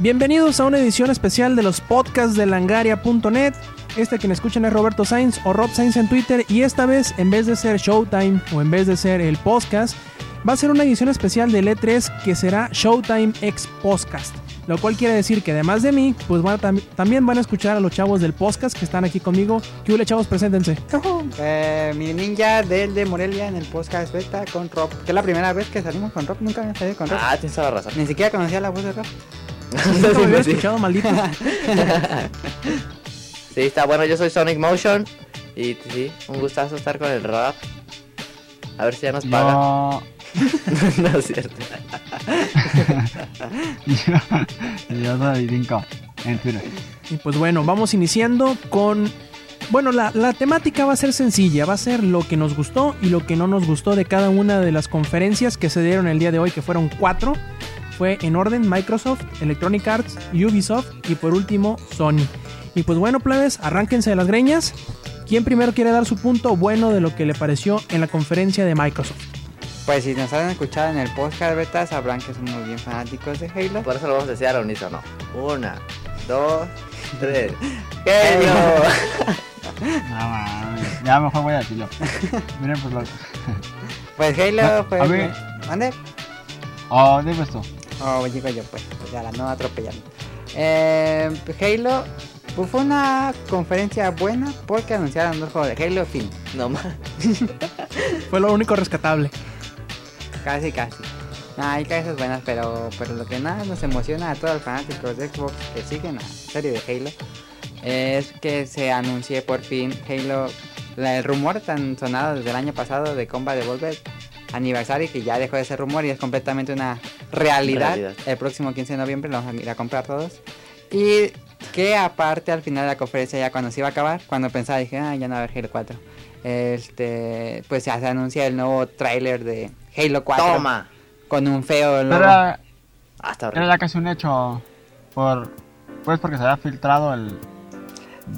Bienvenidos a una edición especial de los podcasts de langaria.net. Este quien escuchan es Roberto Sainz o Rob Sainz en Twitter y esta vez en vez de ser Showtime o en vez de ser el podcast, va a ser una edición especial del E3 que será Showtime X Podcast. Lo cual quiere decir que además de mí, pues van a tam- también van a escuchar a los chavos del podcast que están aquí conmigo. ¿Qué huele chavos? Preséntense. Eh, mi ninja del de Morelia en el podcast beta con Rob. Que es la primera vez que salimos con Rob. Nunca había salido con Rob. Ah, tienes toda la razón. Ni siquiera conocía la voz de Rob. Nunca me había Sí, escuchado, maldito. Sí, está bueno. Yo soy Sonic Motion. Y sí, un gustazo estar con el rap. A ver si ya nos paga. Yo, no es cierto. yo, yo soy Dinko en Twitter. Y pues bueno, vamos iniciando con... Bueno, la, la temática va a ser sencilla, va a ser lo que nos gustó y lo que no nos gustó de cada una de las conferencias que se dieron el día de hoy, que fueron cuatro. Fue en orden Microsoft, Electronic Arts, Ubisoft y por último Sony. Y pues bueno, plebes, arránquense de las greñas. ¿Quién primero quiere dar su punto bueno de lo que le pareció en la conferencia de Microsoft? Pues si nos han escuchado en el podcast beta, sabrán que somos bien fanáticos de Halo. Por eso lo vamos a decir al unísono. Una, dos, tres. ¡Genio! No mames, ya mejor voy a decirlo. Miren, pues lo. Pues Halo A- fue. a. ¿Mande? Oh, dime esto. Oh, digo yo, pues. Ya la no atropellando. Eh, Halo. Pues fue una conferencia buena porque anunciaron dos juegos de Halo, fin. No más. Fue lo único rescatable. Casi, casi. Nah, hay cosas buenas, pero, pero lo que nada nos emociona a todos los fanáticos de Xbox que siguen la serie de Halo es que se anuncie por fin Halo, el rumor tan sonado desde el año pasado de Combat Evolved aniversario que ya dejó de ser rumor y es completamente una realidad. Realidad. El próximo 15 de noviembre lo vamos a ir a comprar todos. Y que aparte al final de la conferencia ya cuando se iba a acabar, cuando pensaba dije, ah, ya no va a haber Halo 4. Este, pues ya se anuncia el nuevo tráiler de Halo 4 Toma. con un feo logo. Era, Hasta era horrible. ya casi un hecho. Por. Pues porque se había filtrado el.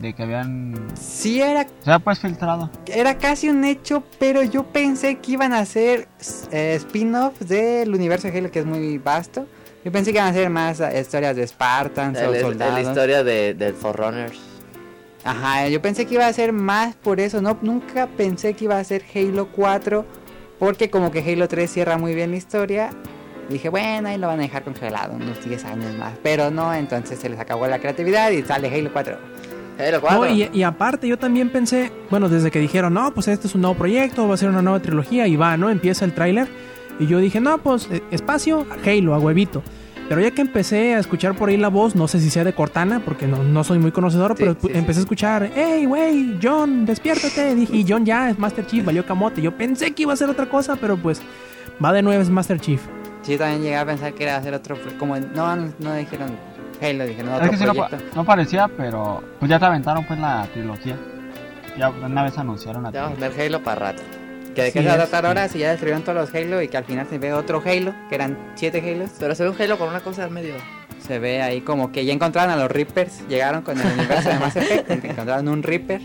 De que habían. Sí era Se había pues filtrado. era casi un hecho, pero yo pensé que iban a hacer eh, spin-offs del universo de Halo que es muy vasto. Yo pensé que iban a hacer más eh, historias de Spartans El- o soldados. la historia de, de Forerunners. Ajá, yo pensé que iba a ser más por eso, no nunca pensé que iba a ser Halo 4 porque como que Halo 3 cierra muy bien la historia. Dije, bueno, ahí lo van a dejar congelado unos 10 años más, pero no, entonces se les acabó la creatividad y sale Halo 4. Halo 4. No, y, y aparte yo también pensé, bueno, desde que dijeron, no, pues este es un nuevo proyecto, va a ser una nueva trilogía y va, ¿no? Empieza el tráiler. Y yo dije, no, pues eh, espacio, Halo, a huevito. Pero ya que empecé a escuchar por ahí la voz, no sé si sea de Cortana, porque no, no soy muy conocedor, Sí, pero sí, empecé a escuchar, hey, güey, John, despiértate. Dije, y John ya es Master Chief, valió camote. Yo pensé que iba a ser otra cosa, pero pues va de nuevo es Master Chief. Sí, también llegué a pensar que era hacer otro, como no, no dijeron Halo, dijeron Es otro que sí no, no parecía, pero. Pues ya te aventaron pues la trilogía. Ya una vez anunciaron la Ya vamos a trilogía. ver Halo para rato. Que de Sí qué se va a es. tratar ahora si ya destruyeron todos los Halo y que al final se ve otro Halo, que eran 7 Halos. Pero se ve un Halo con una cosa en medio. Se ve ahí como que ya encontraron a los Reapers, llegaron con el universo de Mass Effect, encontraron un Reaper.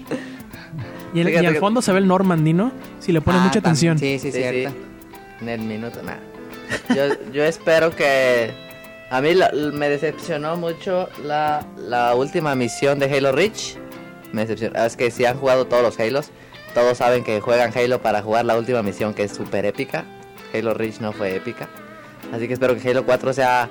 Y, el- y al fondo se ve el Normandy, ¿no? Si le pones Ah, mucha también, atención. Sí, sí, Sí, cierto. En el minuto, nada. Yo, yo espero que. A mí la- me decepcionó mucho la, la última misión de Halo Reach. Me decepcionó. Es que si han jugado todos los Halos, todos saben que juegan Halo para jugar la última misión que es súper épica. Halo Reach no fue épica. Así que espero que Halo 4 sea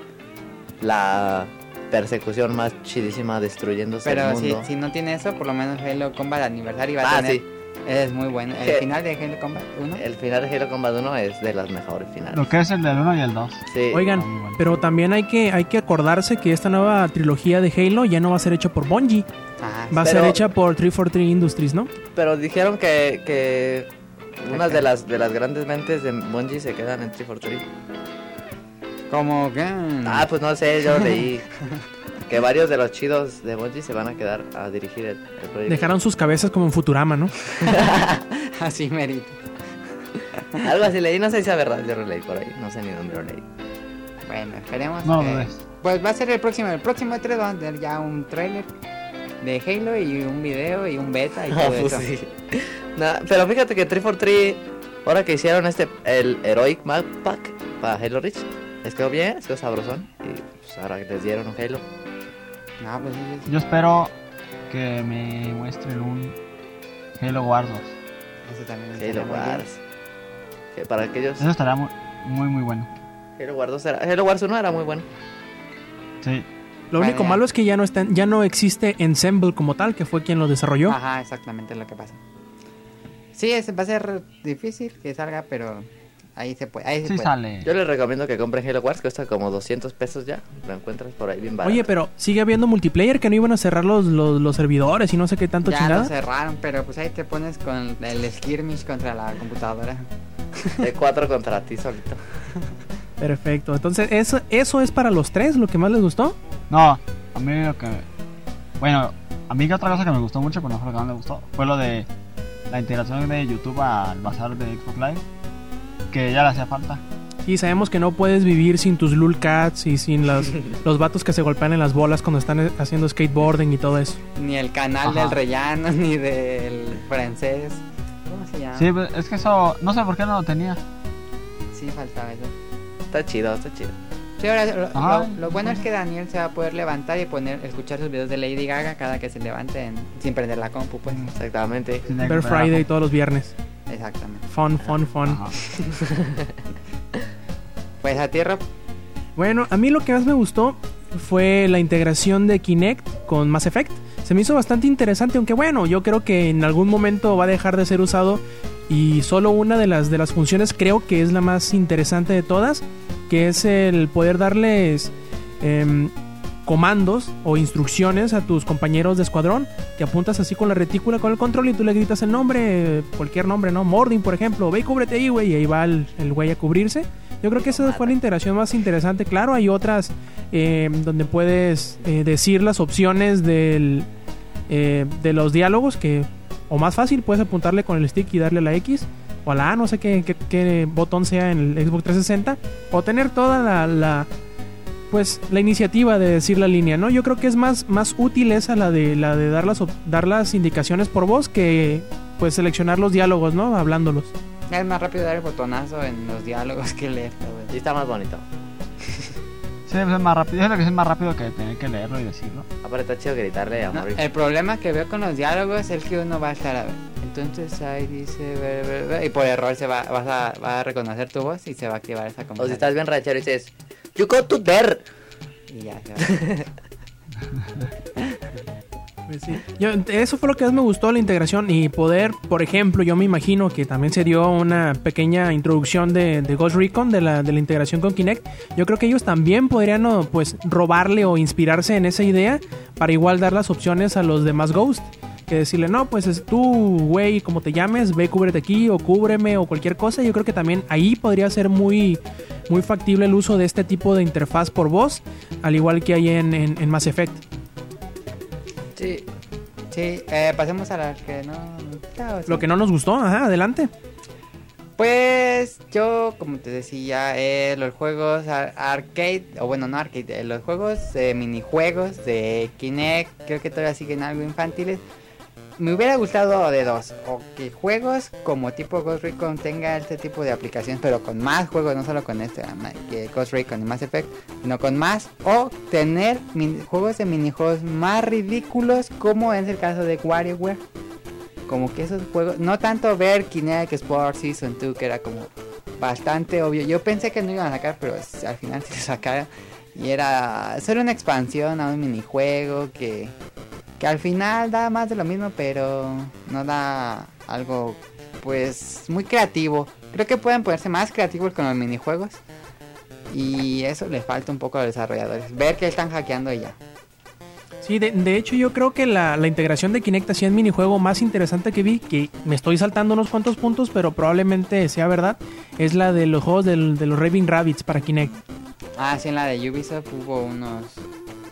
la persecución más chidísima destruyéndose el Pero si, mundo. si no tiene eso, por lo menos Halo Combat Aniversario va a ah, tener. sí. Es muy bueno. El final de Halo Combat 1. El final de Halo Combat 1 es de las mejores finales. Lo que es el del 1 y el 2. Sí. Oigan, bueno. pero también hay que, hay que acordarse que esta nueva trilogía de Halo ya no va a ser hecha por Bungie, Ah, va a ser hecha por 343 Industries, ¿no? Pero dijeron que, que unas de las de las grandes mentes de Bungie se quedan en 343. como que. Ah, pues no sé, yo leí que varios de los chidos de Bungie se van a quedar a dirigir el, el proyecto. Dejaron sus cabezas como en Futurama, ¿no? Así merito. Algo así leí, no sé si sea verdad, yo lo leí por ahí, no sé ni dónde lo leí. Bueno, esperemos. No que- lo ves. Pues va a ser el próximo. El próximo E3 va a tener ya un trailer de Halo y un video y un beta y todo Ah, pues eso. sí. Nah, pero fíjate que 343, ahora que hicieron este, el Heroic Map Pack para Halo Reach, Les quedó bien, les quedó sabrosón. Y pues ahora que les dieron un Halo. No, pues sí, sí. Yo espero que me muestren un Halo Wars 2. Eso también Halo muy bien. Wars. Que para aquellos. Eso estaría muy, muy, muy bueno. Halo Wars 2 era. Halo Wars 1 era muy bueno. Sí. Lo único malo es que ya no está, ya no existe Ensemble como tal, que fue quien lo desarrolló. Ajá, exactamente es lo que pasa. Sí, es, va a ser difícil que salga, pero ahí se puede. Ahí se Sí puede. sale. Yo les recomiendo que compren Halo Wars, cuesta como 200 pesos ya. Lo encuentras por ahí bien barato. Oye, pero sigue habiendo multiplayer que no iban a cerrar los, los, los servidores y no sé qué tanto Ya chingada. lo cerraron, pero pues ahí te pones con el skirmish contra la computadora. De 4 contra ti solito. Perfecto. Entonces, eso, eso es para los tres, lo que más les gustó. No, a mí lo que. Bueno, a mí que otra cosa que me gustó mucho, pero no fue lo que más me gustó, fue lo de la integración de YouTube al bazar de Xbox Live. Que ya le hacía falta. Y sabemos que no puedes vivir sin tus lulcats y sin los, los vatos que se golpean en las bolas cuando están eh, haciendo skateboarding y todo eso. Ni el canal Ajá. del rellano, ni del francés. ¿Cómo se llama? Sí, pues, es que eso. No sé por qué no lo tenía. Sí, faltaba eso. Está chido, está chido. Sí, ahora lo, Ajá. lo- lo bueno es que Daniel se va a poder levantar y poner, escuchar sus videos de Lady Gaga cada que se levante en- sin prender la compu, pues. Exactamente. Tener que Ver Friday todos los viernes. Exactamente. Fun, fun, fun. Pues a tierra, Bueno, a mí lo que más me gustó fue la integración de Kinect con Mass Effect. Se me hizo bastante interesante, aunque bueno, yo creo que en algún momento va a dejar de ser usado y solo una de las de las funciones creo que es la más interesante de todas, que es el poder darles em, comandos o instrucciones a tus compañeros de escuadrón, que apuntas así con la retícula con el control y tú le gritas el nombre, cualquier nombre, ¿no? Mordin, por ejemplo, ve y cúbrete ahí, güey, y ahí va el güey a cubrirse. Yo creo que esa fue la integración más interesante. Claro, hay otras eh, donde puedes eh, decir las opciones del, eh, de los diálogos que, o más fácil, puedes apuntarle con el stick y darle la X o a la A, no sé qué, qué- qué botón sea en el Xbox 360, o tener toda la, pues la iniciativa de decir la línea, ¿no? Yo creo que es más, más útil esa la de la de dar las, op- dar las indicaciones por voz que pues seleccionar los diálogos, ¿no? Hablándolos. es más rápido dar el botonazo en los diálogos que leer Y está más bonito. Sí, es más rápido. Es lo que es más rápido que tener que leerlo y decirlo. Aparte está chido gritarle a No, el problema que veo con los diálogos es que uno va a estar a ver. Entonces ahí dice, ve, ve, ve, y por error se va, vas a, va a reconocer tu voz y se va a activar esa O si conversación. estás bien ranchero y dices, You go to there. Y ya. Pues sí. Yo, eso fue lo que más me gustó la integración y poder, por ejemplo, yo me imagino que también se dio una pequeña introducción de, de Ghost Recon, de la, de la integración con Kinect. Yo creo que ellos también podrían pues robarle o inspirarse en esa idea para igual dar las opciones a los demás Ghost. Que decirle, no, pues es tú, güey, como te llames, ve, cúbrete aquí o cúbreme o cualquier cosa. Yo creo que también ahí podría ser muy, muy factible el uso de este tipo de interfaz por voz, al igual que hay en, en, en Mass Effect. Sí. Sí, eh, pasemos a la que no... no, sí. Lo que no nos gustó, ajá, adelante. Pues yo, como te decía, eh, los juegos ar- arcade, o bueno, no arcade, eh, los juegos, eh, minijuegos de Kinect, creo que todavía siguen algo infantiles. Me hubiera gustado de dos, o que juegos como tipo Ghost Recon tenga este tipo de aplicaciones, pero con más juegos, no solo con este, que Ghost Recon y Mass Effect, sino con más, o tener juegos de minijuegos más ridículos como es el caso de WarioWare como que esos juegos, no tanto ver Kinect Sports Season 2, que era como bastante obvio. Yo pensé que no iban a sacar, pero al final lo sacaron. Y era solo una expansión a un minijuego que, que al final da más de lo mismo, pero no da algo pues muy creativo. Creo que pueden ponerse más creativos con los minijuegos. Y eso le falta un poco a los desarrolladores. Ver que están hackeando y ya. Sí, de, de hecho yo creo que la, la integración de Kinect hacía el minijuego más interesante que vi, que me estoy saltando unos cuantos puntos, pero probablemente sea verdad, es la de los juegos del- de los Raving Rabbits para Kinect. Ah, sí, en la de Ubisoft hubo unos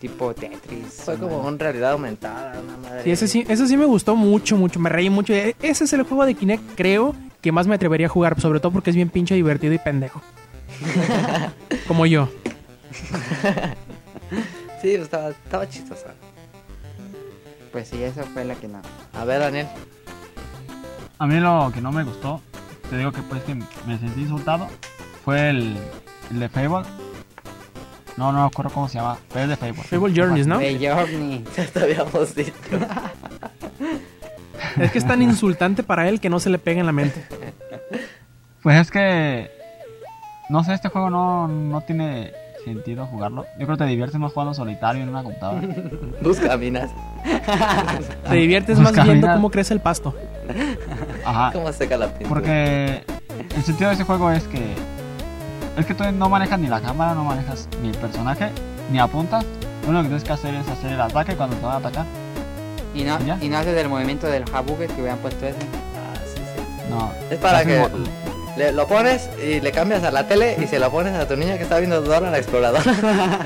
tipo Tetris. Fue como una realidad aumentada, una madre. Sí, ese sí, ese sí me gustó mucho, mucho, me reí mucho. E- Ese es el juego de Kinect, creo, que más me atrevería a jugar, sobre todo porque es bien pinche divertido y pendejo. Como yo. Sí, pues, estaba, estaba chistosa. Pues sí, eso fue la que no. A ver, Daniel. A mí lo que no me gustó, te digo que pues que me sentí insultado, fue el, el de Fable. No, no me acuerdo cómo se llama, pero es de Fable. Fable Journeys, ¿no? De Journey. Ya te habíamos dicho. Es que es tan insultante para él que no se le pega en la mente. Pues es que. No sé, este juego no, no tiene sentido jugarlo. Yo creo que te diviertes más jugando solitario en una computadora. Busca minas. Te diviertes Busca más viendo minar. cómo crece el pasto. Ajá. ¿Cómo seca la pintura? Porque el sentido de este juego es que. Es que tú no manejas ni la cámara, no manejas ni el personaje, ni apuntas. Lo único que tienes que hacer es hacer el ataque cuando te van a atacar. Y no, ¿Ya? y no haces el movimiento del Habuget que hubieran puesto ese. Ah, sí, sí. No. Es para que le- lo pones y le cambias a la tele y se lo pones a tu niña que está viendo Dora la exploradora.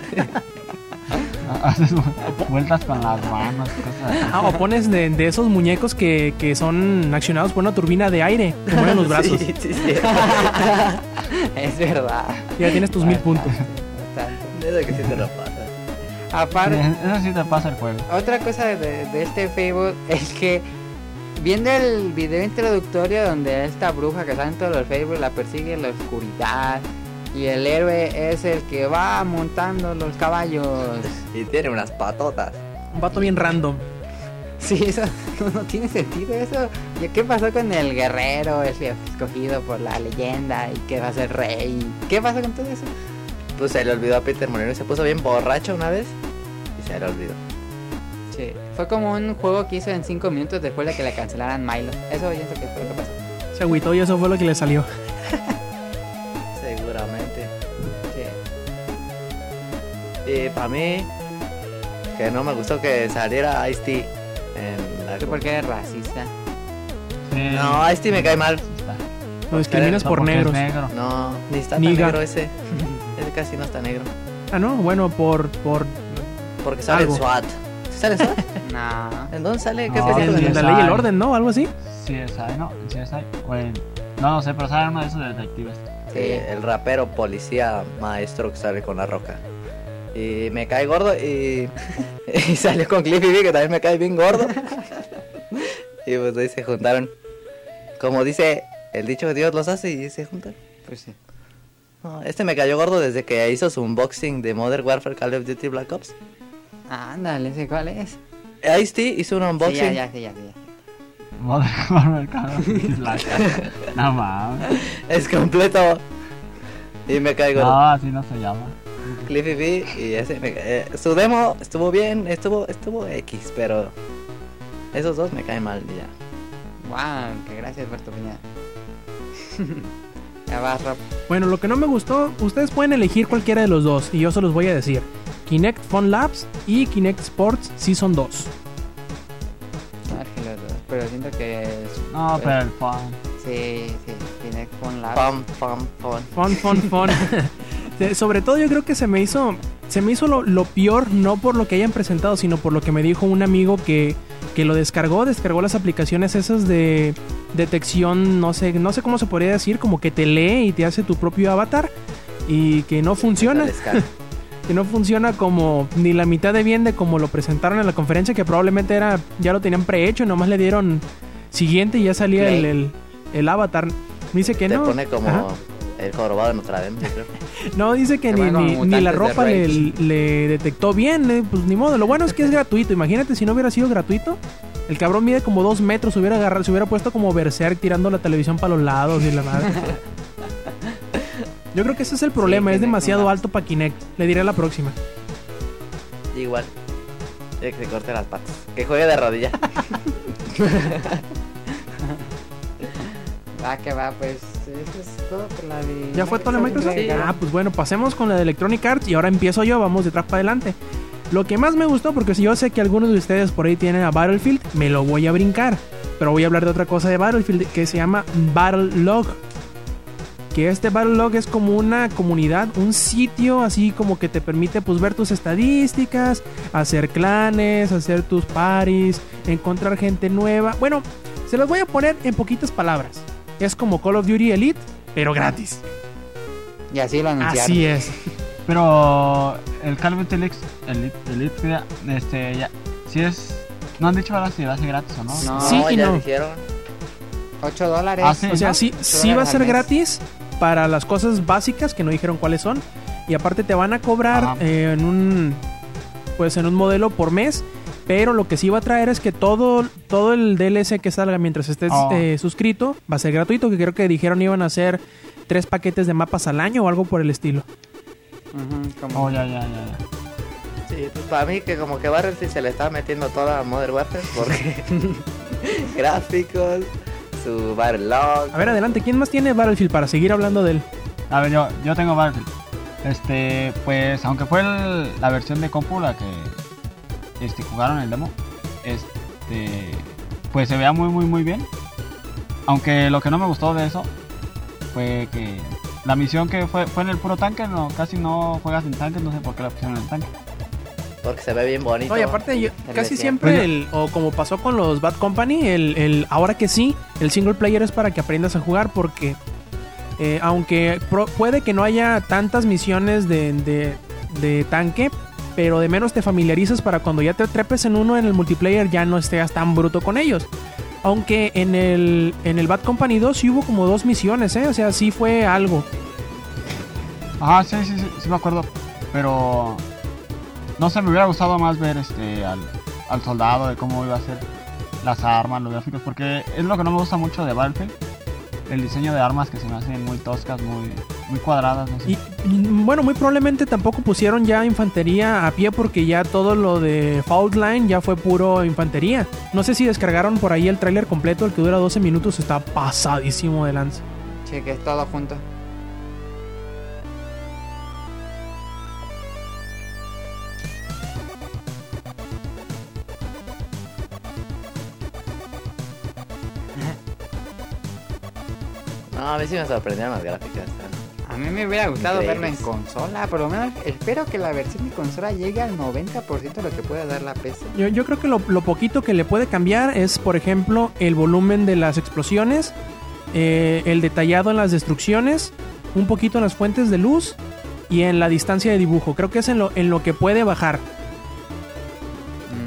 Haces vu- vueltas con las manos, cosas así. Ah, o pones de, de esos muñecos que, que son accionados por una turbina de aire, que mueven los brazos. Sí, sí, sí. es verdad. Ya tienes tus mil puntos. Eso que sí te lo pasa. Aparte, Eso sí te pasa el juego. Otra cosa de, de este Fable es que viendo el video introductorio donde esta bruja que sale en todos los Fable la persigue en la oscuridad y el héroe es el que va montando los caballos. Y tiene unas patotas. Un vato bien random. Sí, eso no, no tiene sentido eso. ¿Y qué pasó con el guerrero, el escogido por la leyenda y que va a ser rey? ¿Qué pasó con todo eso? Pues se le olvidó a Peter Molino y se puso bien borracho una vez y se le olvidó. Sí, fue como un juego que hizo en 5 minutos después de que le cancelaran Milo. Eso pienso que fue lo que pasó. Se agüitó y eso fue lo que le salió. Seguramente. Sí. Y para mí, que no me gustó que saliera Ice-T. ¿Tú por qué eres racista? Sí. No, Ice-T me cae mal. Lo discriminas No, por negros. negro. No, ni está Niga. tan negro ese. Ese casi no está negro. Ah, no, bueno, por, por Porque sale Algo. en SWAT. ¿Sí ¿Sale en SWAT? No. ¿En dónde sale? ¿Qué No, película? sí, en la ley y el orden, ¿no? Algo así. Sí, es ahí, ¿no? Sí, es ahí. O en- No, no sé, pero sale uno de esos detectives. Sí, el rapero policía maestro que sale con la roca. Y me cae gordo y, y salió con Cliffy B que también me cae bien gordo. y pues ahí se juntaron. Como dice el dicho que Dios los hace y se juntan. Pues sí. No, este me cayó gordo desde que hizo su unboxing de Modern Warfare Call of Duty Black Ops. Ándale, ¿sé cuál es? Ice-T hizo un Sí, unboxing. ya, ya, sí, ya, sí, ya. Modern Warfare Call of Duty Black Ops. No mames. Es completo. Y me cae gordo. No, así no se llama. Cliffy y ese me eh, su demo estuvo bien, estuvo estuvo X, pero esos dos me caen mal ya. Wow, que gracias por tu opinión. ya vas, Rob. Bueno, lo que no me gustó, ustedes pueden elegir cualquiera de los dos y yo se los voy a decir. Kinect Fun Labs y Kinect Sports Season 2. No, es que los dos, pero siento que es... No, pero el fan. Sí, sí, tiene con la... Pam pam pam. Fun, fun, fun. De- Sobre todo yo creo que se me hizo, se me hizo lo, lo peor, no por lo que hayan presentado, sino por lo que me dijo un amigo que, que lo descargó, descargó las aplicaciones esas de detección, no sé, no sé cómo se podría decir, como que te lee y te hace tu propio avatar y que no funciona. Que no funciona como ni la mitad de bien de como lo presentaron en la conferencia, que probablemente era ya lo tenían prehecho, nomás le dieron siguiente y ya salía el, el, el avatar. Dice que Te no. pone como Ajá. El jorobado de Notre Dame, yo creo. No, dice que ni, ni, la ropa le, detectó bien, eh, pues ni modo. Lo bueno es que es gratuito. Imagínate si no hubiera sido gratuito. El cabrón mide como dos metros, se hubiera agarrado, se hubiera puesto como Berserk tirando la televisión para los lados y la madre. Yo creo que ese es el problema, es Kinect demasiado no. alto para Kinect. Le diré a la próxima. Igual. Que se corte las patas. Que juegue de rodilla. Va que va, pues eso es todo por la de... ¿Ya fue todo la Microsoft? Sí. Ah, pues bueno, pasemos con la de Electronic Arts y ahora empiezo yo, vamos de atrás para adelante. Lo que más me gustó, porque si yo sé que algunos de ustedes por ahí tienen a Battlefield, me lo voy a brincar. Pero voy a hablar de otra cosa de Battlefield que se llama Battlelog. Que este Battlelog es como una comunidad, un sitio así como que te permite pues ver tus estadísticas, hacer clanes, hacer tus paris, encontrar gente nueva. Bueno, se los voy a poner en poquitas palabras. Es como Call of Duty Elite, pero gratis. Y así lo anunciaron. Así es. Pero el Call of Duty Elite, Elite, Elite, ya, este, ya, si es, no han dicho ahora si va a ser gratis o no. No. Sí y ya no. dijeron. 8 dólares. Ah, sí. O sea, sí, sí va a ser gratis para las cosas básicas que no dijeron cuáles son. y aparte te van a cobrar eh, en un pues en un modelo por mes. Pero lo que sí va a traer es que todo, todo el DLC que salga mientras estés Oh. eh, suscrito va a ser gratuito. Que creo que dijeron iban a ser tres paquetes de mapas al año o algo por el estilo. Como- Oh, ya, ya, ya. ya. Sí, pues para mí que como que Battlefield se le está metiendo toda a Modern Warfare porque gráficos, su Battle Log. A ver, adelante, ¿quién más tiene Battlefield para seguir hablando de él? A ver, yo, yo tengo Battlefield. Este, pues, aunque fue el- la versión de compu la que este, jugaron el demo, este, pues se veía muy, muy, muy bien. Aunque lo que no me gustó de eso fue que la misión que fue, fue en el puro tanque, no, casi no juegas en tanque, no sé por qué la pusieron en el tanque. Porque se ve bien bonito. No, y aparte, yo- casi siempre, el, o como pasó con los Bad Company, el, el- ahora que sí, el single player es para que aprendas a jugar porque eh, aunque pro- puede que no haya tantas misiones de, de- de tanque, pero de menos te familiarizas para cuando ya te trepes en uno en el multiplayer ya no estés tan bruto con ellos. Aunque en el, en el Bad Company 2 sí hubo como dos misiones, ¿eh? O sea, sí fue algo. Ajá, sí, sí, sí, sí me acuerdo. Pero no sé, me hubiera gustado más ver este al, al soldado, de cómo iba a ser las armas, los gráficos, porque es lo que no me gusta mucho de Battlefield. El diseño de armas que se me hacen muy toscas, muy, muy cuadradas, no sé. Y, y, bueno, muy probablemente tampoco pusieron ya infantería a pie porque ya todo lo de Fault Line ya fue puro infantería. No sé si descargaron por ahí el tráiler completo, el que dura 12 minutos, está pasadísimo de lanza. Sí, que es todo junto. No, a mí sí me sorprendieron las gráficas. A mí me hubiera gustado verlo en Increíbles. consola, por lo menos espero que la versión de consola llegue al 90% de lo que puede dar la PC. Yo, yo creo que lo, lo poquito que le puede cambiar es, por ejemplo, el volumen de las explosiones, eh, el detallado en las destrucciones, un poquito en las fuentes de luz y en la distancia de dibujo. Creo que es en lo, en lo que puede bajar.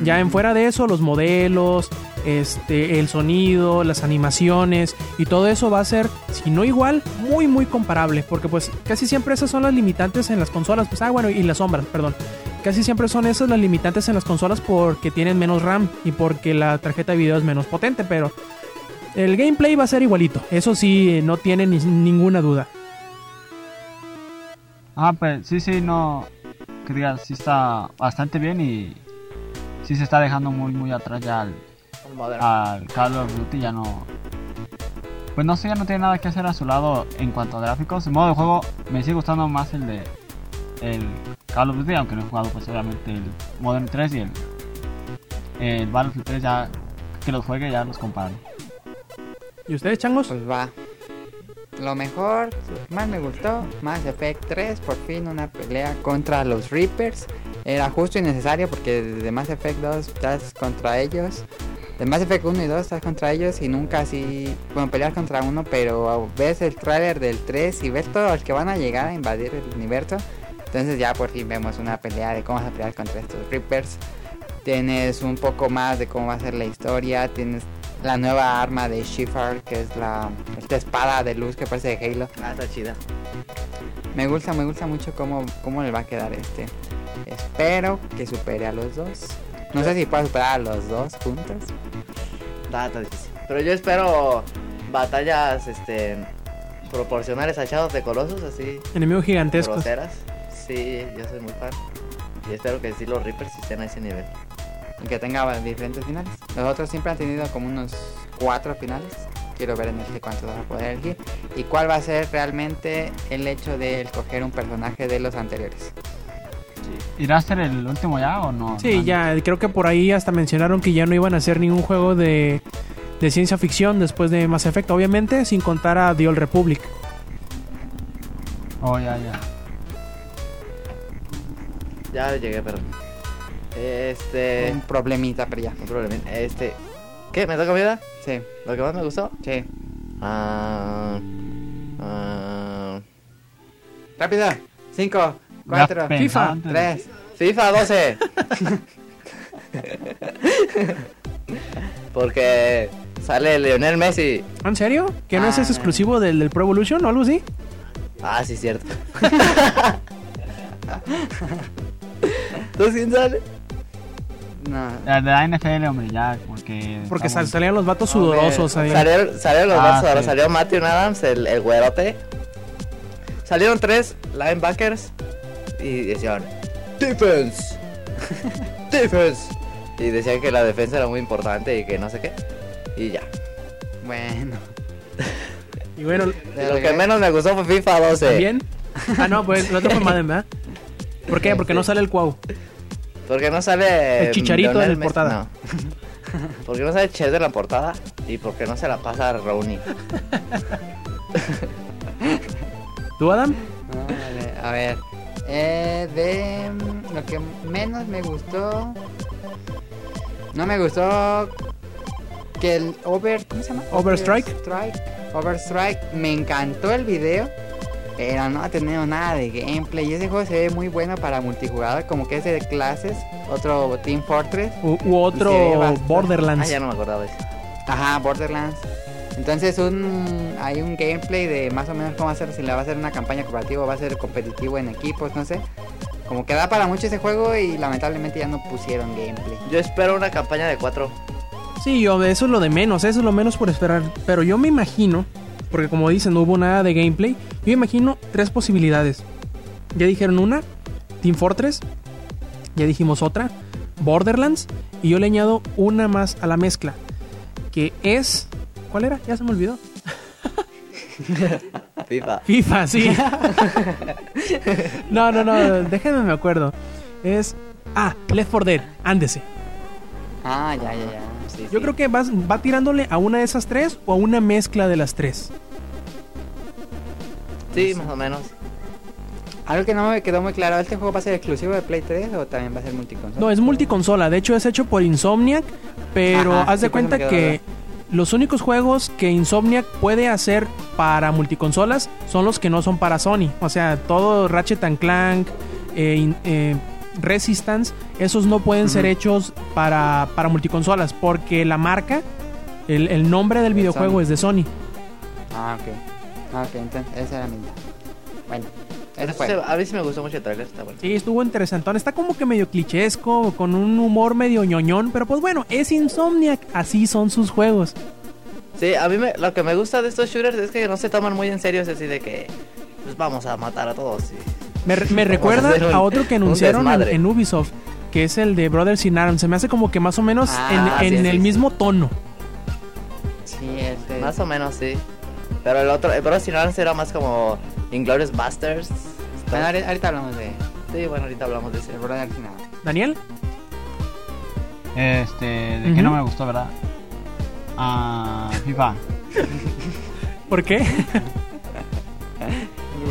Ya en fuera de eso, los modelos, este, el sonido, las animaciones y todo eso va a ser, si no igual, muy muy comparable. Porque pues casi siempre esas son las limitantes en las consolas. Pues, ah, bueno, y las sombras, perdón. Casi siempre son esas las limitantes en las consolas porque tienen menos RAM y porque la tarjeta de video es menos potente, pero el gameplay va a ser igualito. Eso sí, no tiene ni- ninguna duda. Ah, pues sí, sí, no. Que digas, sí está bastante bien y sí se está dejando muy, muy atrás ya El Modern. al Call of Duty. Ya no. Pues no sé, ya no tiene nada que hacer a su lado en cuanto a gráficos. En modo de juego me sigue gustando más el de el Call of Duty, aunque no he jugado, pues obviamente el Modern 3 y el, el Battlefield 3. Ya que los juegue, ya los comparo. ¿Y ustedes, changos? Pues va. Lo mejor, más me gustó, Mass Effect 3, por fin una pelea contra los Reapers. Era justo y necesario porque de Mass Effect 2 estás contra ellos. De Mass Effect 1 y 2 estás contra ellos y nunca así, bueno, pelear contra uno, pero ves el tráiler del 3 y ves todos los que van a llegar a invadir el universo. Entonces ya por fin vemos una pelea de cómo vas a pelear contra estos Reapers. Tienes un poco más de cómo va a ser la historia, tienes la nueva arma de Shifar, que es la esta espada de luz que parece de Halo. Ah, está chida. Me gusta, me gusta mucho cómo, cómo le va a quedar este. Espero que supere a los dos. No sé si pueda superar a los dos juntos. Está, está difícil. Pero yo espero batallas este proporcionales a de Colossus, así Enemigos gigantescos. groseras. Sí, yo soy muy fan. Y espero que sí los Reapers estén a ese nivel. Y que tenga diferentes finales. Los otros siempre han tenido como unos cuatro finales. Quiero ver en este cuántos vas a poder elegir. Y cuál va a ser realmente el hecho de escoger un personaje de los anteriores. ¿Irá a ser el último ya o no? Sí, ya, creo que por ahí hasta mencionaron que ya no iban a hacer ningún juego de, de ciencia ficción después de Mass Effect, obviamente, sin contar a The Old Republic. Oh, ya, ya. Ya llegué, perdón. Este. Un problemita, pero ya. Un problema. Este. ¿Qué? ¿Me toca vida? Sí, ¿Lo que más me gustó? sí. Ah. ah, Rápido. 5, 4, Ya pensaste. 3. FIFA 12. Porque sale Lionel Messi. ¿En serio? ¿Que no es Ah. ese exclusivo del, del Pro Evolution o algo así? Ah, sí, cierto. ¿Tú quién sale? No. La de la NFL, hombre, ya, porque... Porque sal- salían los vatos Hombre, sudorosos ahí. Salieron, salieron los Ah, vatos sí. Salió Matthew Adams, el, el güerote. Salieron tres linebackers y decían Defense. Defense. Y decían que la defensa era muy importante y que no sé qué. Y ya. Bueno. Y bueno, lo que menos me gustó fue FIFA 12. ¿también? Ah, no, pues el otro fue Madden, ¿verdad? ¿Por qué? Porque no sale el Cuau. Porque no sale. El Chicharito en la portada. No. Porque no sale Ches de la portada y porque no se la pasa a Rooney. ¿Tú, Adam? No, vale, a ver. Eh, de lo que menos me gustó. No me gustó que el Over. ¿Cómo se llama? Overstrike. Overstrike. Overstrike. Me encantó el video. Pero no ha tenido nada de gameplay. Y ese juego se ve muy bueno para multijugador. Como que ese de clases. Otro Team Fortress. U, u otro bastante- Ah, Borderlands. ya no me acordaba de eso. Ajá, Borderlands. Entonces un hay un gameplay de más o menos cómo hacer, si le va a hacer una campaña cooperativa o va a ser competitivo en equipos, no sé. Como que da para mucho ese juego y lamentablemente ya no pusieron gameplay. Yo espero una campaña de cuatro. Sí, yo, eso es lo de menos, eso es lo menos por esperar. Pero yo me imagino, porque como dicen, no hubo nada de gameplay, yo imagino tres posibilidades. Ya dijeron una, Team Fortress, ya dijimos otra, Borderlands, y yo le añado una más a la mezcla, que es... ¿Cuál era? Ya se me olvidó. FIFA. FIFA, sí. no, no, no, déjenme me acuerdo. Es... Ah, Left 4 Dead, ándese. Ah, ya, ya, ya. Sí, Yo sí. creo que vas, va tirándole a una de esas tres o a una mezcla de las tres. Sí, más o menos. Algo que no me quedó muy claro, ¿este juego va a ser exclusivo de Play 3 o también va a ser multiconsola? No, es multiconsola. De hecho, es hecho por Insomniac. Pero Ajá, haz de sí, cuenta que los únicos juegos que Insomniac puede hacer para multiconsolas son los que no son para Sony. O sea, todo Ratchet and Clank, eh, eh, Resistance, esos no pueden ser hechos para, para multiconsolas. Porque la marca, el, el nombre del De videojuego Sony. es de Sony. Ah, ok. Ah, ok, entonces esa era mi... Bueno, Eso fue. se- a mí sí me gustó mucho el trailer, está bueno. Sí, estuvo interesantón. Está como que medio clichesco, con un humor medio ñoñón. Pero pues bueno, es Insomniac. Así son sus juegos. Sí, a mí me, lo que me gusta de estos shooters es que no se toman muy en serio, es así de que pues vamos a matar a todos. y- Me, a recuerda un- a otro que un anunciaron en, Ubisoft, que es el de Brothers in Arms. Se me hace como que más o menos Ah, en, sí, en sí, el sí. mismo tono. Sí, este... Más o menos, sí. Pero el otro, el Bros. Arms era más como Inglorious Busters. Bueno, ahorita hablamos de, Sí, bueno, ahorita hablamos de ese. de Brother. Daniel, Este, de que Ujú. no me gustó, ¿verdad? Ah, FIFA. ¿por qué?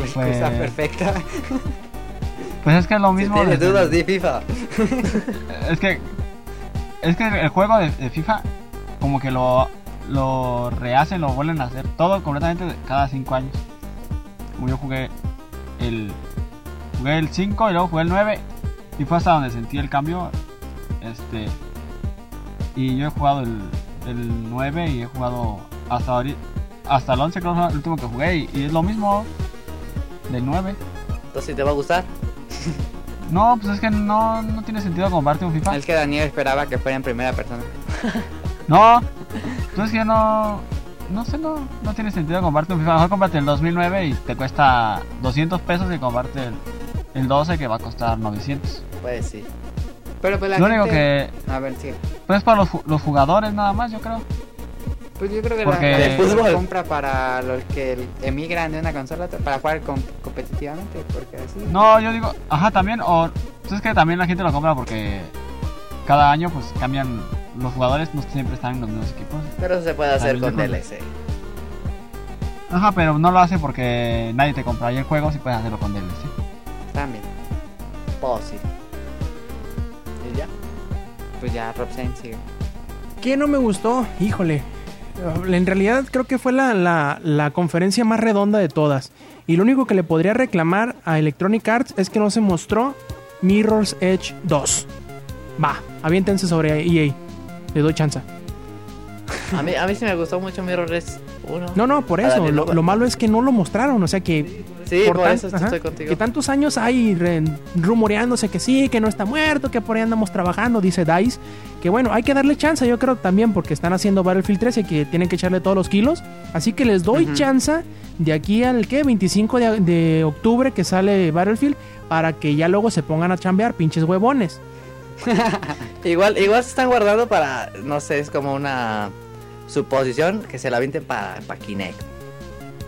Excusa Pues- perfecta. Pues es que es lo Si mismo. tienes desde- dudas, di FIFA. Es que. Es que el juego de, de FIFA, como que lo, lo rehacen, lo vuelven a hacer todo completamente cada 5 años. Como yo jugué el. Jugué el 5 y luego jugué el 9. Y fue hasta donde sentí el cambio. Este. Y yo he jugado el, el 9 y he jugado hasta ahorita. Hasta el 11 creo que fue el último que jugué. Y, y es lo mismo del 9. Entonces, si te va a gustar. No, pues es que no, no tiene sentido comprarte un FIFA. Es que Daniel esperaba que fuera en primera persona. No, pues es que no. No sé, no, no tiene sentido comprarte un FIFA. Mejor cómprate el 2009 y te cuesta 200 pesos y comprarte el, el 12 que va a costar 900. Pues sí. Pero pues la Lo gente... único que. A ver, sí. Pues es para los, ju- los jugadores nada más, yo creo. Pues yo creo que Porque- la, la De gente lo fútbol. compra para los que emigran de una consola para jugar com- competitivamente, porque así... No, yo digo, ajá, también. O. Pues es que también la gente lo compra porque cada año pues cambian. Los jugadores no siempre están en los mismos equipos. Pero eso se puede hacer con DLC. Ajá, pero no lo hace porque nadie te compraría el juego si puedes hacerlo con DLC. También. Pues sí. Y ya. Pues ya, Rob Sainz sigue. ¿Qué no me gustó? Híjole. En realidad creo que fue la, la- la conferencia más redonda de todas. Y lo único que le podría reclamar a Electronic Arts es que no se mostró Mirror's Edge 2. Va, aviéntense sobre EA. Le doy chance. A mí, a mí sí me gustó mucho Mirror's, uno. No, no, por eso. Lo, malo es que no lo mostraron. O sea que. Sí, por, tan- eso ajá, estoy contigo. Que tantos años hay re- rumoreándose que sí, que no está muerto, que por ahí andamos trabajando, dice Dice. Que bueno, hay que darle chance, yo creo también, porque están haciendo Battlefield 13 que tienen que echarle todos los kilos. Así que les doy Ujú. chance de aquí al que 25 de, de octubre que sale Battlefield para que ya luego se pongan a chambear, pinches huevones. Igual, igual se están guardando para, no sé, es como una suposición que se la avienten para, para Kinect.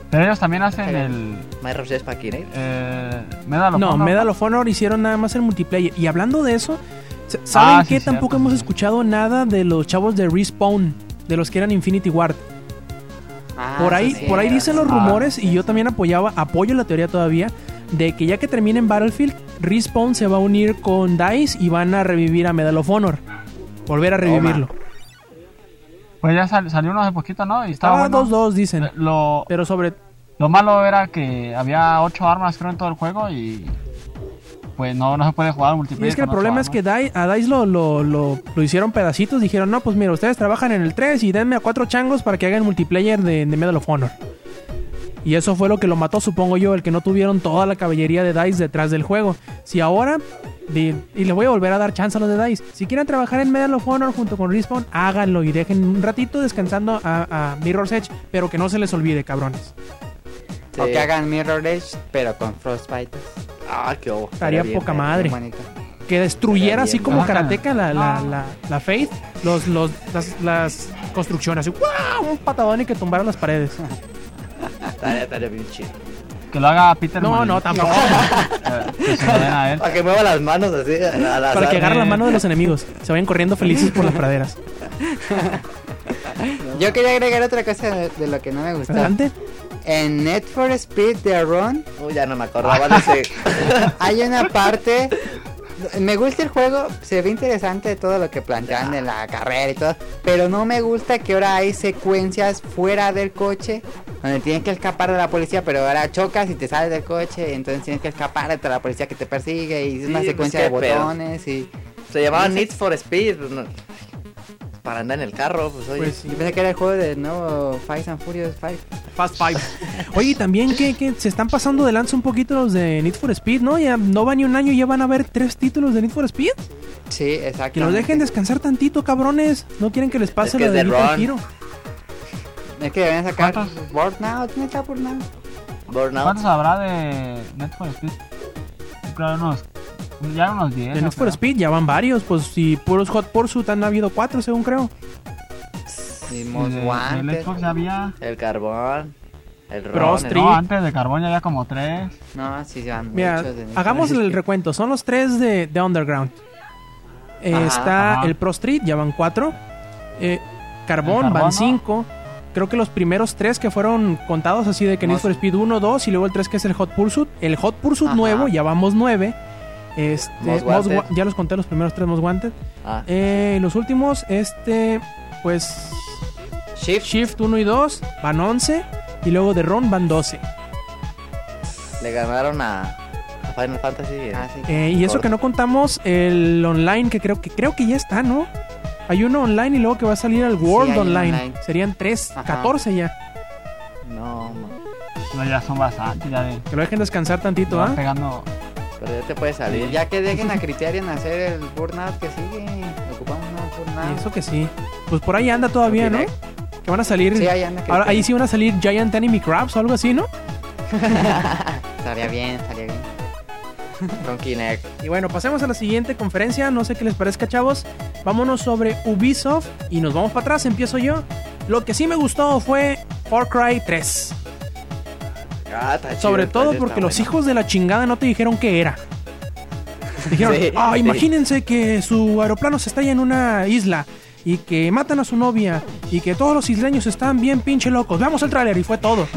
Pero ellos también hacen el Microsoft es para Kinect. eh, Medal of No, Honor. Medal of Honor hicieron nada más el multiplayer. Y hablando de eso, s- ¿saben Ah, sí, que cierto, tampoco sí. hemos escuchado nada de los chavos de Respawn? De los que eran Infinity Ward. Ah, por ahí, sí, por ahí dicen los Ah, rumores y yo también apoyaba, apoyo la teoría todavía de que ya que terminen Battlefield, Respawn se va a unir con DICE y van a revivir a Medal of Honor. Volver a revivirlo. Pues ya sal- salió uno hace poquito, ¿no? Y estaba Estaba bueno. 2-2 dicen. Eh, Lo, Pero sobre lo malo era que había ocho armas creo en todo el juego y pues no, no se puede jugar Y multiplayer. es que el problema es que. Dai- a DICE lo, lo, lo- lo hicieron pedacitos. Dijeron, no, pues mira, ustedes trabajan en el 3 y denme a cuatro changos para que hagan multiplayer de, de Medal of Honor. Y eso fue lo que lo mató, supongo yo, el que no tuvieron toda la caballería de DICE detrás del juego. Si ahora, y le voy a volver a dar chance a los de DICE, si quieren trabajar en Medal of Honor junto con Respawn, háganlo y dejen un ratito descansando a, a Mirror's Edge, pero que no se les olvide, cabrones. O Sí. que hagan Mirror Edge, pero con Frostbite. Ah, qué ojo. Estaría bien, poca madre. Bien que destruyera así como ¿no? karateca la, la, No. la, la Faith, los, los, las, las construcciones, así, ¡guau! un patadón y que tumbara las paredes. Estaría, estaría bien chido. Que lo haga Peter No, no, tampoco. Eh, que se lo den a él. Para que mueva las manos así. al azar. Para que agarre la eh. mano de los enemigos. Se vayan corriendo felices por las praderas. Yo quería agregar otra cosa de, de lo que no me gustó. Adelante. En Net for Speed de Run Uy, ya no me acordaba de ese. hay una parte. Me gusta el juego, se ve interesante todo lo que plantean de la carrera y todo, pero no me gusta que ahora hay secuencias fuera del coche donde tienes que escapar de la policía, pero ahora chocas y te sales del coche, y entonces tienes que escapar de la policía que te persigue y es Sí, una pues, secuencia de pedo. botones y Se llamaba Need for Speed. pues, no. Para andar en el carro, pues oye. Pues sí. yo pensé que era el juego del nuevo Fast and Furious 5. Fast Five. Oye, y también que, que se están pasando de lanza un poquito los de Need for Speed, ¿no? Ya no va ni un año y ya van a haber tres títulos de Need for Speed. Sí, exacto. Que los dejen descansar tantito, cabrones. No quieren que les pase Es que la es de de. Es que deben sacar ¿Cuántos? Burnout, neta Burnout. Burnout. ¿Cuántos habrá de Net for Speed? Creo unos. Ya unos 10. De Need for. Speed ya van varios. Pues si puros Hot Pursuit han habido cuatro, según creo. Del Wanted. Xbox ya había. El carbón. El. Street. el- No, antes de Carbón ya había como 3. No, sí, se van Mira, muchos. hagamos el recuento. Son los tres de, de Underground. Eh, Ajá, está ajá. el Pro Street, ya van cuatro. Eh, Carbón, El Carbón, van ¿no? Creo que los primeros tres que fueron contados así de que Need for Speed 1, 2 y luego el 3 que es el Hot Pursuit. El Hot Pursuit Ajá. nuevo, ya vamos nueve. Este, Most Most Wanted. Wa- ya los conté los primeros tres Most Wanted. Ah, Eh, los últimos, este, pues Shift. Shift 1 y 2 van 11. Y luego de Ron van 12. le ganaron a, a Final Fantasy. Ah, sí. Eh, y eso que no contamos el online, que creo que creo que ya está, ¿no? Hay uno online y luego que va a salir el World Online. online. Serían 3, Ajá. 14 ya. No, man. No, ya son bastantes. Ya de. Que lo dejen descansar tantito, ¿ah? pegando. Pero ya te puede salir. Ya que dejen a Criterion hacer el Burnout que sigue. Ocupamos un Burnout. Eso que sí. Pues por ahí anda todavía, ¿no? Direct. Que van a salir. Sí, ahí anda ahora, ahí sí van a salir Giant Enemy Crabs o algo así, ¿no? Estaría bien, estaría bien. Con Kinect. Y bueno, pasemos a la siguiente conferencia. No sé qué les parezca, chavos. Vámonos sobre Ubisoft y nos vamos para atrás. Empiezo yo. Lo que sí me gustó fue Far Cry 3. Ah, chido, Sobre todo porque los bueno. hijos de la chingada no te dijeron qué era. Dijeron, Sí, ah, sí. imagínense que su aeroplano se estrella en una isla y que matan a su novia y que todos los isleños están bien pinche locos. Veamos el tráiler y fue todo.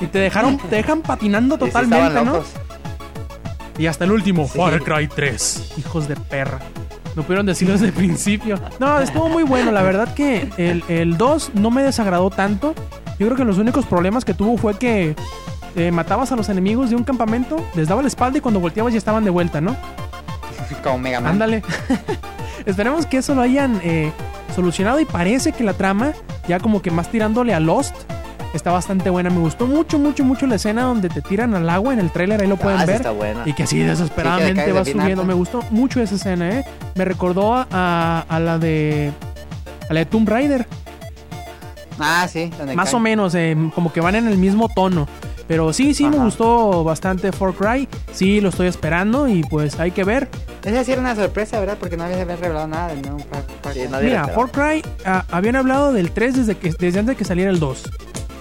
Y te dejaron, te dejan patinando totalmente, ¿no? locos. Y hasta el último, Sí. Far Cry 3. Hijos de perra. No pudieron decirlo desde el principio. No, estuvo muy bueno. La verdad que el, el 2 no me desagradó tanto. Yo creo que los únicos problemas que tuvo fue que eh, matabas a los enemigos de un campamento, les daba la espalda y cuando volteabas ya estaban de vuelta, ¿no? Como Mega Man. Ándale. Esperemos que eso lo hayan eh, solucionado y parece que la trama, ya como que más tirándole a Lost, Está bastante buena. Me gustó mucho, mucho, mucho la escena donde te tiran al agua en el tráiler. Ahí lo pueden Ah, sí ver. está buena. Y que así desesperadamente de va bien subiendo. Me gustó mucho esa escena, ¿eh? Me recordó a, a la de. A la de Tomb Raider. Ah, sí. donde Más o menos, eh, como que van en el mismo tono. Pero sí, sí, me gustó bastante Far Cry. Sí, lo estoy esperando y pues hay que ver. Esa sí era una sorpresa, ¿verdad? Porque no había había revelado nada de nuevo Far- Far Sí, Cry. nadie Mira, Far. Cry ah, habían hablado del 3 desde, que, desde antes de que saliera el 2.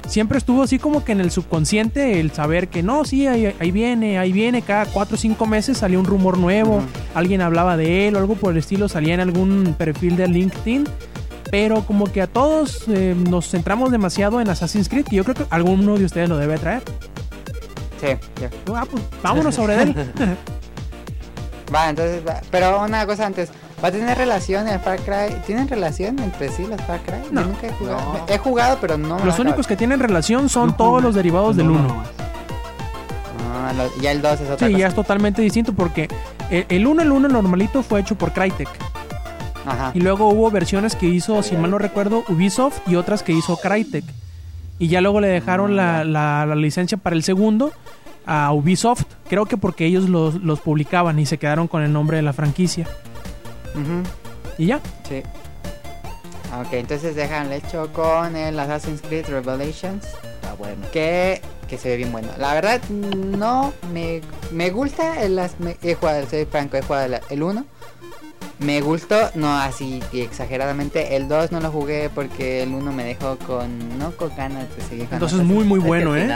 Siempre estuvo así como que en el subconsciente el saber que no, sí, ahí, ahí viene, ahí viene. Cada 4 o 5 meses salía un rumor nuevo. Alguien hablaba de él o algo por el estilo. Salía en algún perfil de LinkedIn. Pero como que a todos eh, nos centramos demasiado en Assassin's Creed. Y yo creo que alguno de ustedes lo debe traer. Sí, ya. Ah, pues vámonos sobre él. Va, entonces, va. pero una cosa antes. ¿Va a tener relación el Far Cry? ¿Tienen relación entre sí los Far Cry? No. Yo nunca he jugado. No. He jugado, pero no Los únicos que tienen relación son todos los derivados del el 1. uno nomás. acabado. Ah, lo- ya el 2 es otra Sí, ya es totalmente distinto porque el- el 1, el 1 normalito fue hecho por Crytek. Ajá. Y luego hubo versiones que hizo, si mal no recuerdo, Ubisoft y otras que hizo Crytek. Y ya luego le dejaron la, la- la licencia para el segundo a Ubisoft. Creo que porque ellos los, los publicaban y se quedaron con el nombre de la franquicia. Ujú, Y ya. Sí. Ok, entonces dejan el hecho con el Assassin's Creed Revelations. Está bueno. Que, que se ve bien bueno. La verdad, no me, me gusta el, as- me- he jugado, soy franco, he jugado el- el 1. Me gustó, no así exageradamente. El 2 no lo jugué porque el 1 me dejó con, no con ganas de seguir con Entonces Assassin's muy muy Es bueno, ¿eh?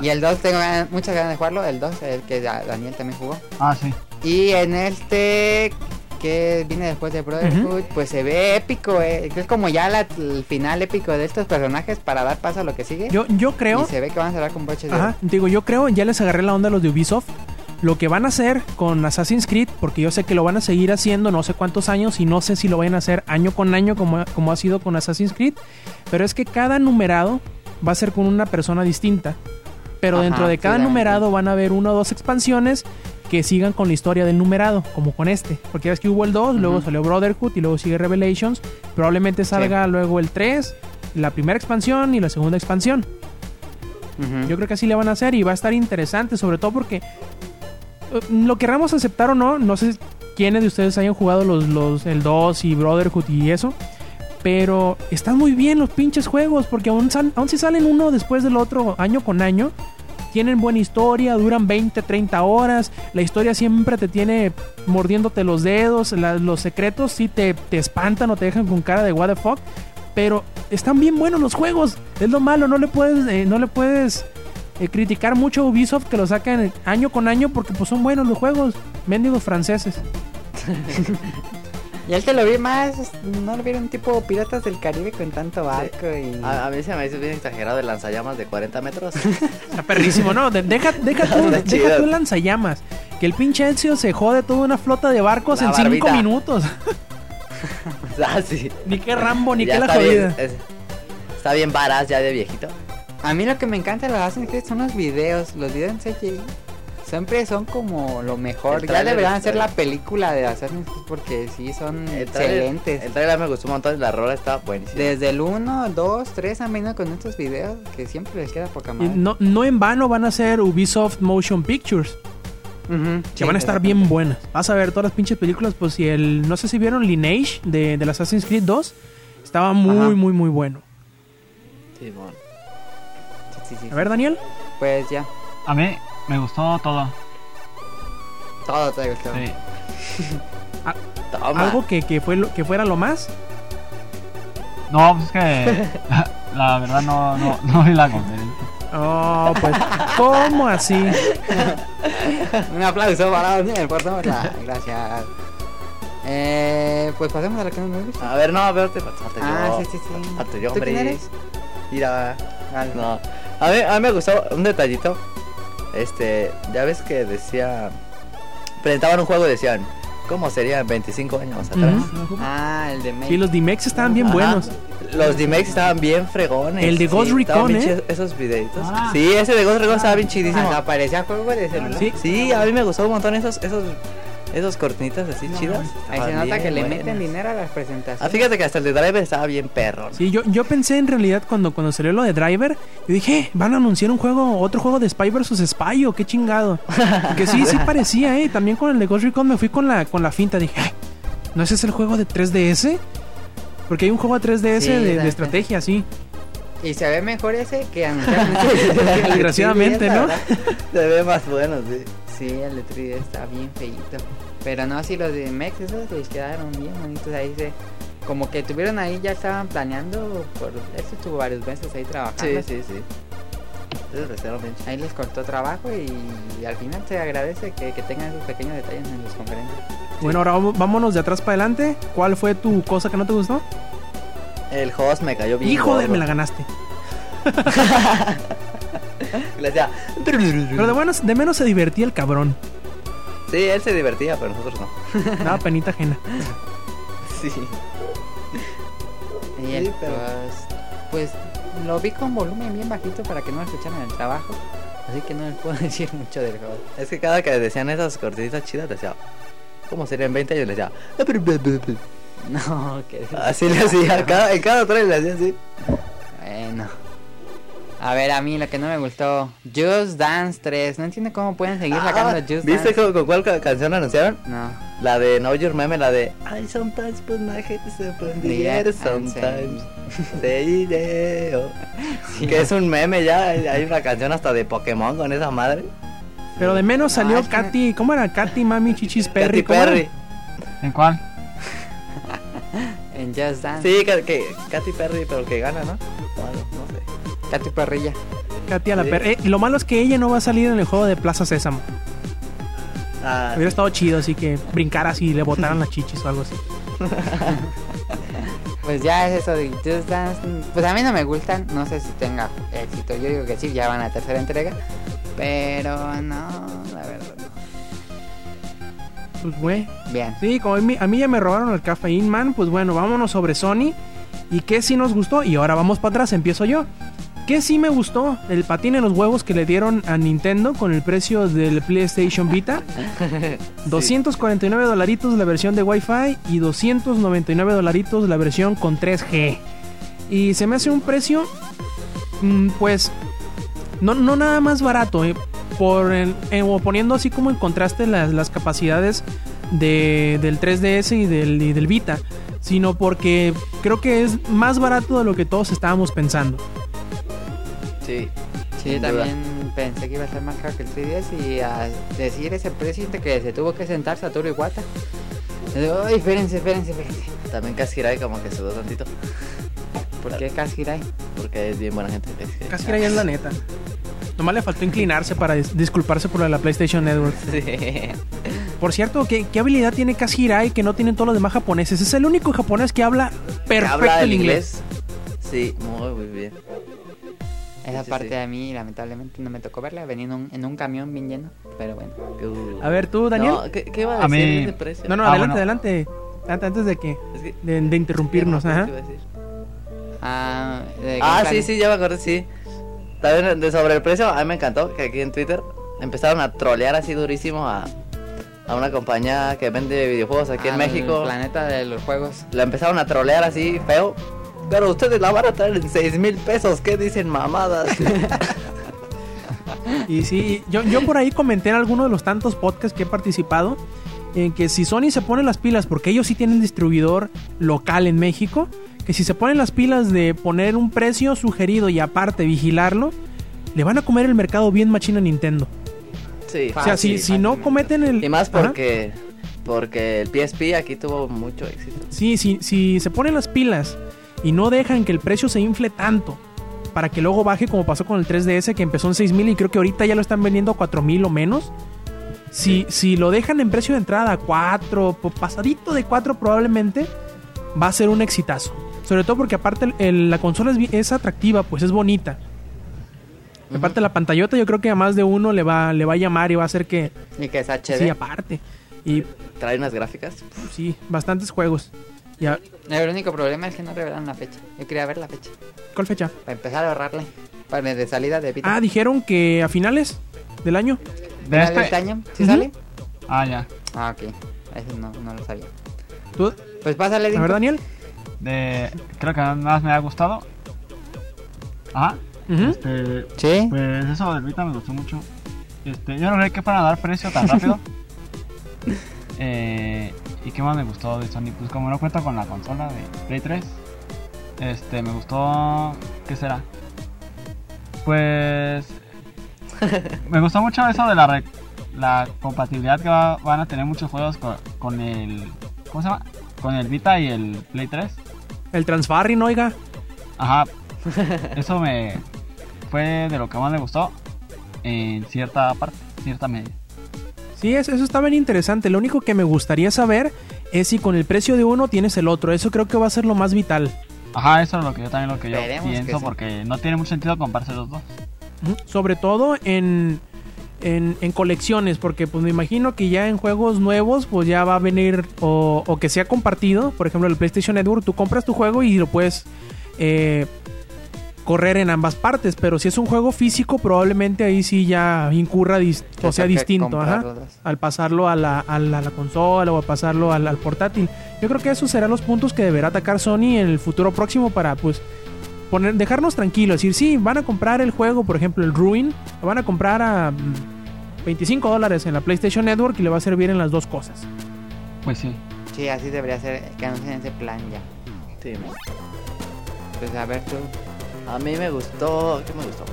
Y el 2 tengo ganas- muchas ganas de jugarlo, el 2, el que Da- Daniel también jugó. Ah, sí. Y en este que viene después de Brotherhood, pues se ve épico, eh. es como ya la- el final épico de estos personajes para dar paso a lo que sigue. Yo, yo creo... Y se ve que van a cerrar con broches Ajá, digo, yo creo, ya les agarré la onda a los de Ubisoft. Lo que van a hacer con Assassin's Creed, porque yo sé que lo van a seguir haciendo no sé cuántos años y no sé si lo vayan a hacer año con año como, como ha sido con Assassin's Creed, pero es que cada numerado va a ser con una persona distinta. Pero Ajá, dentro de cada numerado van a haber una o dos expansiones que sigan con la historia del numerado, como con este. Porque ya ves que hubo el 2, luego salió Brotherhood y luego sigue Revelations. Probablemente salga luego el 3, la primera expansión y la segunda expansión. Yo creo que así le van a hacer y va a estar interesante, sobre todo porque eh, lo querramos aceptar o no, no sé quiénes de ustedes hayan jugado los, los el 2 y Brotherhood y eso, pero están muy bien los pinches juegos porque aún, sal- aún si salen uno después del otro año con año, tienen buena historia, duran 20, 30 horas, la historia siempre te tiene mordiéndote los dedos, los secretos sí te, te espantan o te dejan con cara de what the fuck, pero están bien buenos los juegos, es lo malo, no le puedes, eh, no le puedes eh, criticar mucho a Ubisoft que lo sacan año con año porque pues son buenos los juegos, mendigos franceses. Y él te lo vi más, no lo vieron tipo Piratas del Caribe con tanto barco y... A, a mí se me hizo bien exagerado el lanzallamas de 40 metros. Está perrísimo, ¿no? De- deja, deja, tú, Está deja tú el lanzallamas. Que el pinche Ezio se jode toda una flota de barcos La en cinco barbita. minutos. ah, sí. ni qué Rambo, ni Ya qué la bien, jodida. es- está bien varaz ya de viejito. A mí lo que me encanta de los Assassin's Creed son los videos, los videos en CGI. Siempre son como lo mejor. El Ya deberían hacer la película de Assassin's Creed porque sí son El trailer, excelentes. el trailer me gustó un montón la rola está buenísima. Desde el 1, 2, 3 han venido con estos videos que siempre les queda poca madre. no, no en vano van a ser Ubisoft Motion Pictures. Que sí, van a estar bien buenas. Vas a ver todas las pinches películas. Pues si el. No sé si vieron Lineage de, del Assassin's Creed 2. Estaba muy, Ajá. muy, muy bueno. Sí, mon. Sí, sí, sí. A ver, Daniel. Pues ya. A mí me gustó todo. Todo te gustó. Sí. Toma. Algo que, que, fue lo- que fuera lo más. No, pues es que la verdad no, no, no vi la conferencia. Oh, pues. ¿Cómo así? Un aplauso para Daniel, por favor. Ah, Gracias. Eh, pues pasemos a la que no me gusta. A ver, no, a ver, te falta Ah, yo. sí, sí, sí. Falta yo, ¿Tú quién hombre. eres? Mira. Vale. No. A mí, a mí me gustó un detallito. Este, ya ves que decía. Presentaban un juego y decían, ¿cómo serían 25 años atrás? Ah, el de May. Sí, los D-Mex estaban bien Ajá. buenos. Los D-Makes estaban bien fregones. El de Ghost Sí, Recon, ¿eh? Esos videitos. Ah. Sí, ese de Ghost Recon estaba bien chidísimo. Hasta parecía juego de celular. Sí. Sí, a mí me gustó un montón esos, esos Esos cortinitas así chidas. Ahí se nota que le meten dinero a las presentaciones. Ah, fíjate que hasta el de Driver estaba bien perro. Sí, yo, yo pensé en realidad cuando, cuando salió lo de Driver, yo dije, "Eh, van a anunciar un juego, otro juego de Spy vs Spy o qué chingado. Que sí, sí parecía, eh. También con el de Ghost Recon me fui con la, con la finta, dije, "Ay, ¿no ese es el juego de 3DS? Porque hay un juego de 3DS Sí, de, estrategia, sí. Y se ve mejor ese que anunciaron ese. Desgraciadamente, ¿no? Se ve más bueno, sí. Sí, el de 3D está bien feíto. Pero no, si los de Mex esos les quedaron bien bonitos ahí. Se, como que tuvieron ahí, ya estaban planeando. Por, eso estuvo varios meses ahí trabajando. Sí, sí, sí. Ahí les cortó trabajo y, al final se agradece que, que tengan esos pequeños detalles en las conferencias. Bueno, ahora vamos- vámonos de atrás para adelante. ¿Cuál fue tu cosa que no te gustó? El host me cayó bien. Hijo de, me la ganaste. Le decía. Pero de, buenos, de menos se divertía el cabrón. Sí, él se divertía, pero nosotros no. Daba penita ajena. Sí. Y Sí, pero- pues, pues lo vi con volumen bien bajito para que no lo escucharan en el trabajo. Así que no les puedo decir mucho del juego. Es que cada que decían esas cortinitas chidas, decía. ¿Cómo serían 20 años? Le decía. No, que Así le hacía. Cada, en cada trailer le hacía así. Bueno. A ver, a mí lo que no me gustó. Just Dance 3. No entiendo cómo pueden seguir sacando Ah, Just ¿Viste Dance. con, con cuál ca- canción anunciaron? No. La de Know Your Meme, la de I sometimes put my head up in the Yeah, air, and sometimes say. Sí. Que es un meme ya, hay una canción hasta de Pokémon con esa madre. Pero de menos No, salió Katy. ¿Cómo era? Katy, Mami, Chichis, Perry. Katy. Perry. ¿En cuál? En Just Dance. Sí, que, que Katy Perry, pero que gana, ¿no? Bueno, no sé. Katy Perrilla. Katy a la Sí. Perry. Eh, y lo malo es que ella no va a salir en el juego de Plaza Sésamo. Ah, Hubiera estado chido, así que brincaras y le botaran las chichis o algo así. Pues ya es eso de Just Dance. Pues a mí no me gustan. No sé si tenga éxito. Yo digo que sí, ya van a la tercera entrega. Pero no, la verdad no. Pues, güey. Bien. Sí, como a mí, a mí ya me robaron el Cafeín Man, pues bueno, vámonos sobre Sony. ¿Y qué sí nos gustó? Y ahora vamos para atrás, empiezo yo. ¿Qué sí me gustó? El patín en los huevos que le dieron a Nintendo con el precio del PlayStation Vita. 249 dolaritos la versión de Wi-Fi y 299 dolaritos la versión con 3G. Y se me hace un precio, mm, pues, no, no nada más barato, eh, por el- eh, o poniendo así como en contraste las, las capacidades de- del 3DS y del, y del Vita, sino porque creo que es más barato de lo que todos estábamos pensando. Sí. Sí, Sin duda. también pensé que iba a ser más caro que el 3DS y a decir ese precio que se tuvo que sentar Satoru Iwata. Ay, espérense, espérense, espérense. También Kashirai como que sudó tantito. ¿Por qué Kashirai? Porque es bien buena gente. que- ya es la neta. Nomás le faltó inclinarse para dis- disculparse por la PlayStation Network. Sí. Por cierto, ¿qué, qué habilidad tiene Kazi Hirai que no tienen todos los demás japoneses? Es el único japonés que habla perfecto ¿Habla el el inglés. inglés? Sí, muy, muy bien. Esa Sí, parte sí. a mí lamentablemente no me tocó verla, venía en un, en un camión bien lleno, pero bueno. Uh. A ver, tú, Daniel. No, ¿qué, qué iba a A decir mí- precio? No, no, Ah, adelante, bueno. adelante. Antes de que Es que- de, de interrumpirnos, no ajá. Ah, ¿de Ah, sí, sí, ya me acordé, sí. También de sobre el precio, a mí me encantó que aquí en Twitter empezaron a trolear así durísimo a, a una compañía que vende videojuegos aquí en Al México. planeta de los juegos. La empezaron a trolear así feo. Pero ustedes la van a traer en 6 mil pesos, ¿qué dicen mamadas? Y sí, yo, yo por ahí comenté en alguno de los tantos podcasts que he participado en que si Sony se pone las pilas, porque ellos sí tienen distribuidor local en México, que si se ponen las pilas de poner un precio sugerido y aparte vigilarlo, le van a comer el mercado bien machina a Nintendo. sí. o sea, si, Fácil, si no cometen el... Y más porque porque el PSP aquí tuvo mucho éxito. Sí, sí, si se ponen las pilas y no dejan que el precio se infle tanto para que luego baje como pasó con el 3DS que empezó en 6000 y creo que ahorita ya lo están vendiendo a 4000 o menos. Si, si lo dejan en precio de entrada a 4, po- pasadito de 4 probablemente, va a ser un exitazo. Sobre todo porque aparte el- la consola es, es atractiva, pues es bonita. Aparte la pantallota yo creo que a más de uno le va, le va a llamar y va a hacer que... Y que es HD. Sí, aparte. Y Trae unas gráficas. sí, bastantes juegos. Ya, El único problema es que no revelan la fecha. Yo quería ver la fecha. ¿Cuál fecha? Para empezar a ahorrarle. Para de salida de Vita. Ah, dijeron que a finales del año. ¿De ¿Final de este? este año? ¿Sí sale? Ah, ya. Ah, ok. Eso no, no lo sabía. ¿Tú, Pues pásale, a ver, Daniel? De, creo que más me ha gustado. Ajá. Ujú. Este, Sí. pues eso del Vita me gustó mucho. Este, yo no creí que fueran a dar precio tan rápido. Eh, ¿Y qué más me gustó de Sony? Pues como no cuento con la consola de Play 3, este, me gustó... ¿Qué será? Pues... me gustó mucho eso de la, re- la compatibilidad que va- van a tener muchos juegos con, con el... ¿Cómo se llama? Con el Vita y el Play 3. El Transfarring, oiga. Ajá. Eso me fue de lo que más me gustó en cierta parte, cierta medida. Sí, es- eso está bien interesante. Lo único que me gustaría saber es si con el precio de uno tienes el otro. Eso creo que va a ser lo más vital. Ajá, eso es lo que yo también lo que yo Esperemos que pienso sí. porque no tiene mucho sentido comprarse los dos. Sobre todo en, en, en colecciones, porque pues me imagino que ya en juegos nuevos pues ya va a venir o, o que sea compartido. Por ejemplo, el PlayStation Network, tú compras tu juego y lo puedes eh, correr en ambas partes. Pero si es un juego físico, probablemente ahí sí ya incurra, o sea, distinto. Ajá. al pasarlo a la, a la- a la consola o a pasarlo al, al portátil. Yo creo que esos serán los puntos que deberá atacar Sony en el futuro próximo para pues poner, dejarnos tranquilos. Decir, sí, van a comprar el juego, por ejemplo, el Ruin, lo van a comprar a mm, 25 dólares en la PlayStation Network y le va a servir en las dos cosas. Pues sí. Sí, así debería ser que anuncien ese plan ya. Sí, Pues a ver tú. A mí me gustó. ¿Qué me gustó?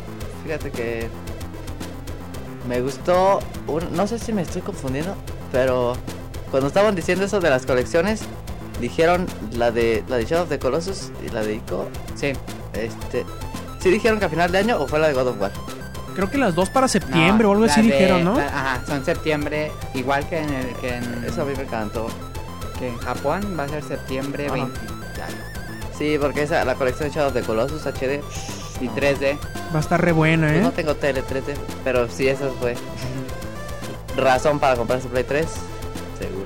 Fíjate que. Me gustó. un- no sé si me estoy confundiendo, pero cuando estaban diciendo eso de las colecciones, dijeron la de la de Shadow of the Colossus y la de Ico. Sí. Este. ¿Sí dijeron que a final de año o fue la de God of War? Creo que las dos para septiembre No, o algo así de- dijeron, ¿no? la- Ajá, son septiembre, igual que en, el, que en, Eso a mí me encantó. que en Japón va a ser septiembre Ajá. 20 Sí, porque esa, la colección de Shadow of the Colossus HD. y no. 3D. Va a estar re buena, Pues ¿eh? no tengo tele 3D, pero sí, eso fue razón para comprarse Play 3. Seguro.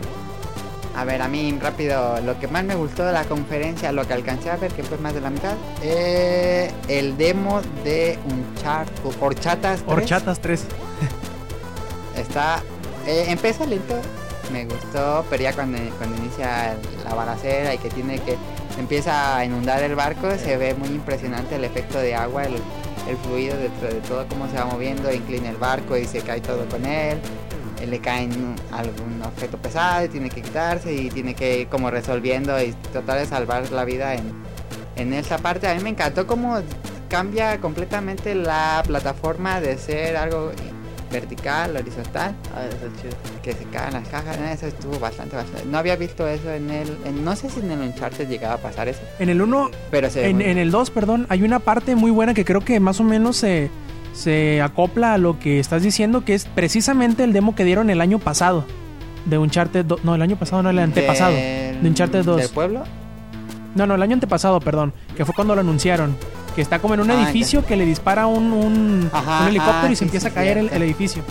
A ver, a mí rápido, lo que más me gustó de la conferencia, lo que alcancé a ver, que fue más de la mitad, eh, el demo de Uncharted, Horchatas 3. Horchatas 3. Está, eh, empieza lento, me gustó, pero ya cuando, cuando inicia la balacera y que tiene que, empieza a inundar el barco, se ve muy impresionante el efecto de agua, el, el fluido dentro de todo, cómo se va moviendo, inclina el barco y se cae todo con él. eh, Le cae en algún objeto pesado y tiene que quitarse y tiene que ir como resolviendo y tratar de salvar la vida en, en esa parte. A mí me encantó cómo cambia completamente la plataforma de ser algo vertical, horizontal, Ah, chido. que se caen las cajas. No, Eso estuvo bastante, bastante. No había visto eso en el. en- no sé si en el Uncharted llegaba a pasar eso, En el 1 pero se En, el 2, perdón, hay una parte muy buena que creo que más o menos se, se acopla a lo que estás diciendo, que es precisamente el demo que dieron el año pasado. De Uncharted 2. No, el año pasado, no, el antepasado. Del- de Uncharted 2. ¿Del pueblo? No, no, el año antepasado, perdón. Que fue cuando lo anunciaron. Que está como en un Ah, edificio que le dispara un, un, Ajá, un helicóptero ah, y se sí, empieza sí, a caer el, edificio.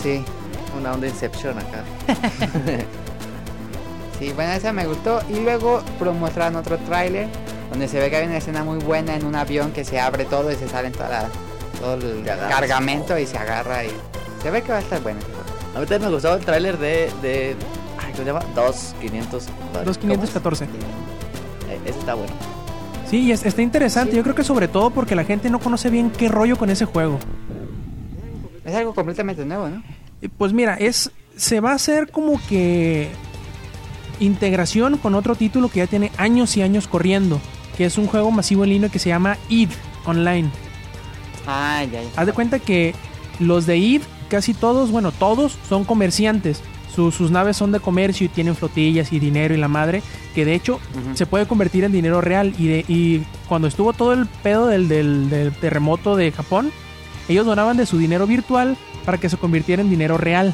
Sí. Una onda Inception acá. Sí, bueno, esa me gustó. Y luego mostraron otro tráiler donde se ve que hay una escena muy buena en un avión que se abre todo y se salen toda la- todo el cargamento y se agarra y se ve que va a estar bueno. A mí también me gustó el tráiler de, de. Ay, ¿Cómo se llama? 2500. 2514. Eh, ese está bueno. Sí, y es- está interesante. Sí. Yo creo que sobre todo porque la gente no conoce bien qué rollo con ese juego. Es algo completamente nuevo, ¿no? Eh, Pues mira, es se va a hacer como que integración con otro título que ya tiene años y años corriendo, que es un juego masivo en línea que se llama Eve Online. Ah, ya, ya. Haz de cuenta que los de Eve, casi todos, bueno, todos son comerciantes. Su- sus naves son de comercio y tienen flotillas y dinero y la madre, que de hecho se puede convertir en dinero real. Y, de- y cuando estuvo todo el pedo del, del- del terremoto de Japón, ellos donaban de su dinero virtual para que se convirtiera en dinero real.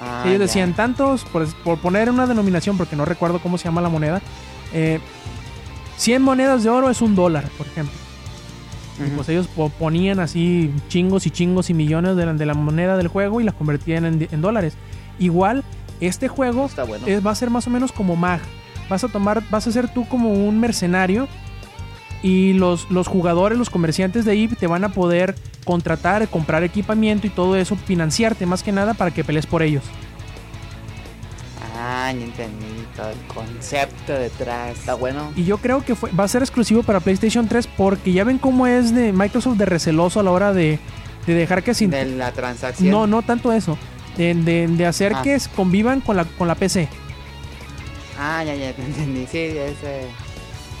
Ah, Ellos decían tantos, por, por poner una denominación, porque no recuerdo cómo se llama la moneda, eh, 100 monedas de oro es un dólar, por ejemplo. Y Ujú. pues ellos po- ponían así chingos y chingos y millones de la, de la moneda del juego y las convertían en, en dólares. Igual, este juego Está bueno. es- va a ser más o menos como MAG. Vas a tomar, vas a ser tú como un mercenario y los, los jugadores, los comerciantes de EVE te van a poder contratar, comprar equipamiento y todo eso, financiarte más que nada para que pelees por ellos. Ah, ya entendí todo el concepto detrás. Está bueno. Y yo creo que fue, va a ser exclusivo para PlayStation 3 porque ya ven cómo es de Microsoft de receloso a la hora de, de dejar que se... De la transacción. No, no tanto eso. De, de- de hacer Ah. que convivan con la, con la PC. Ah, ya, ya te entendí. Sí, ese,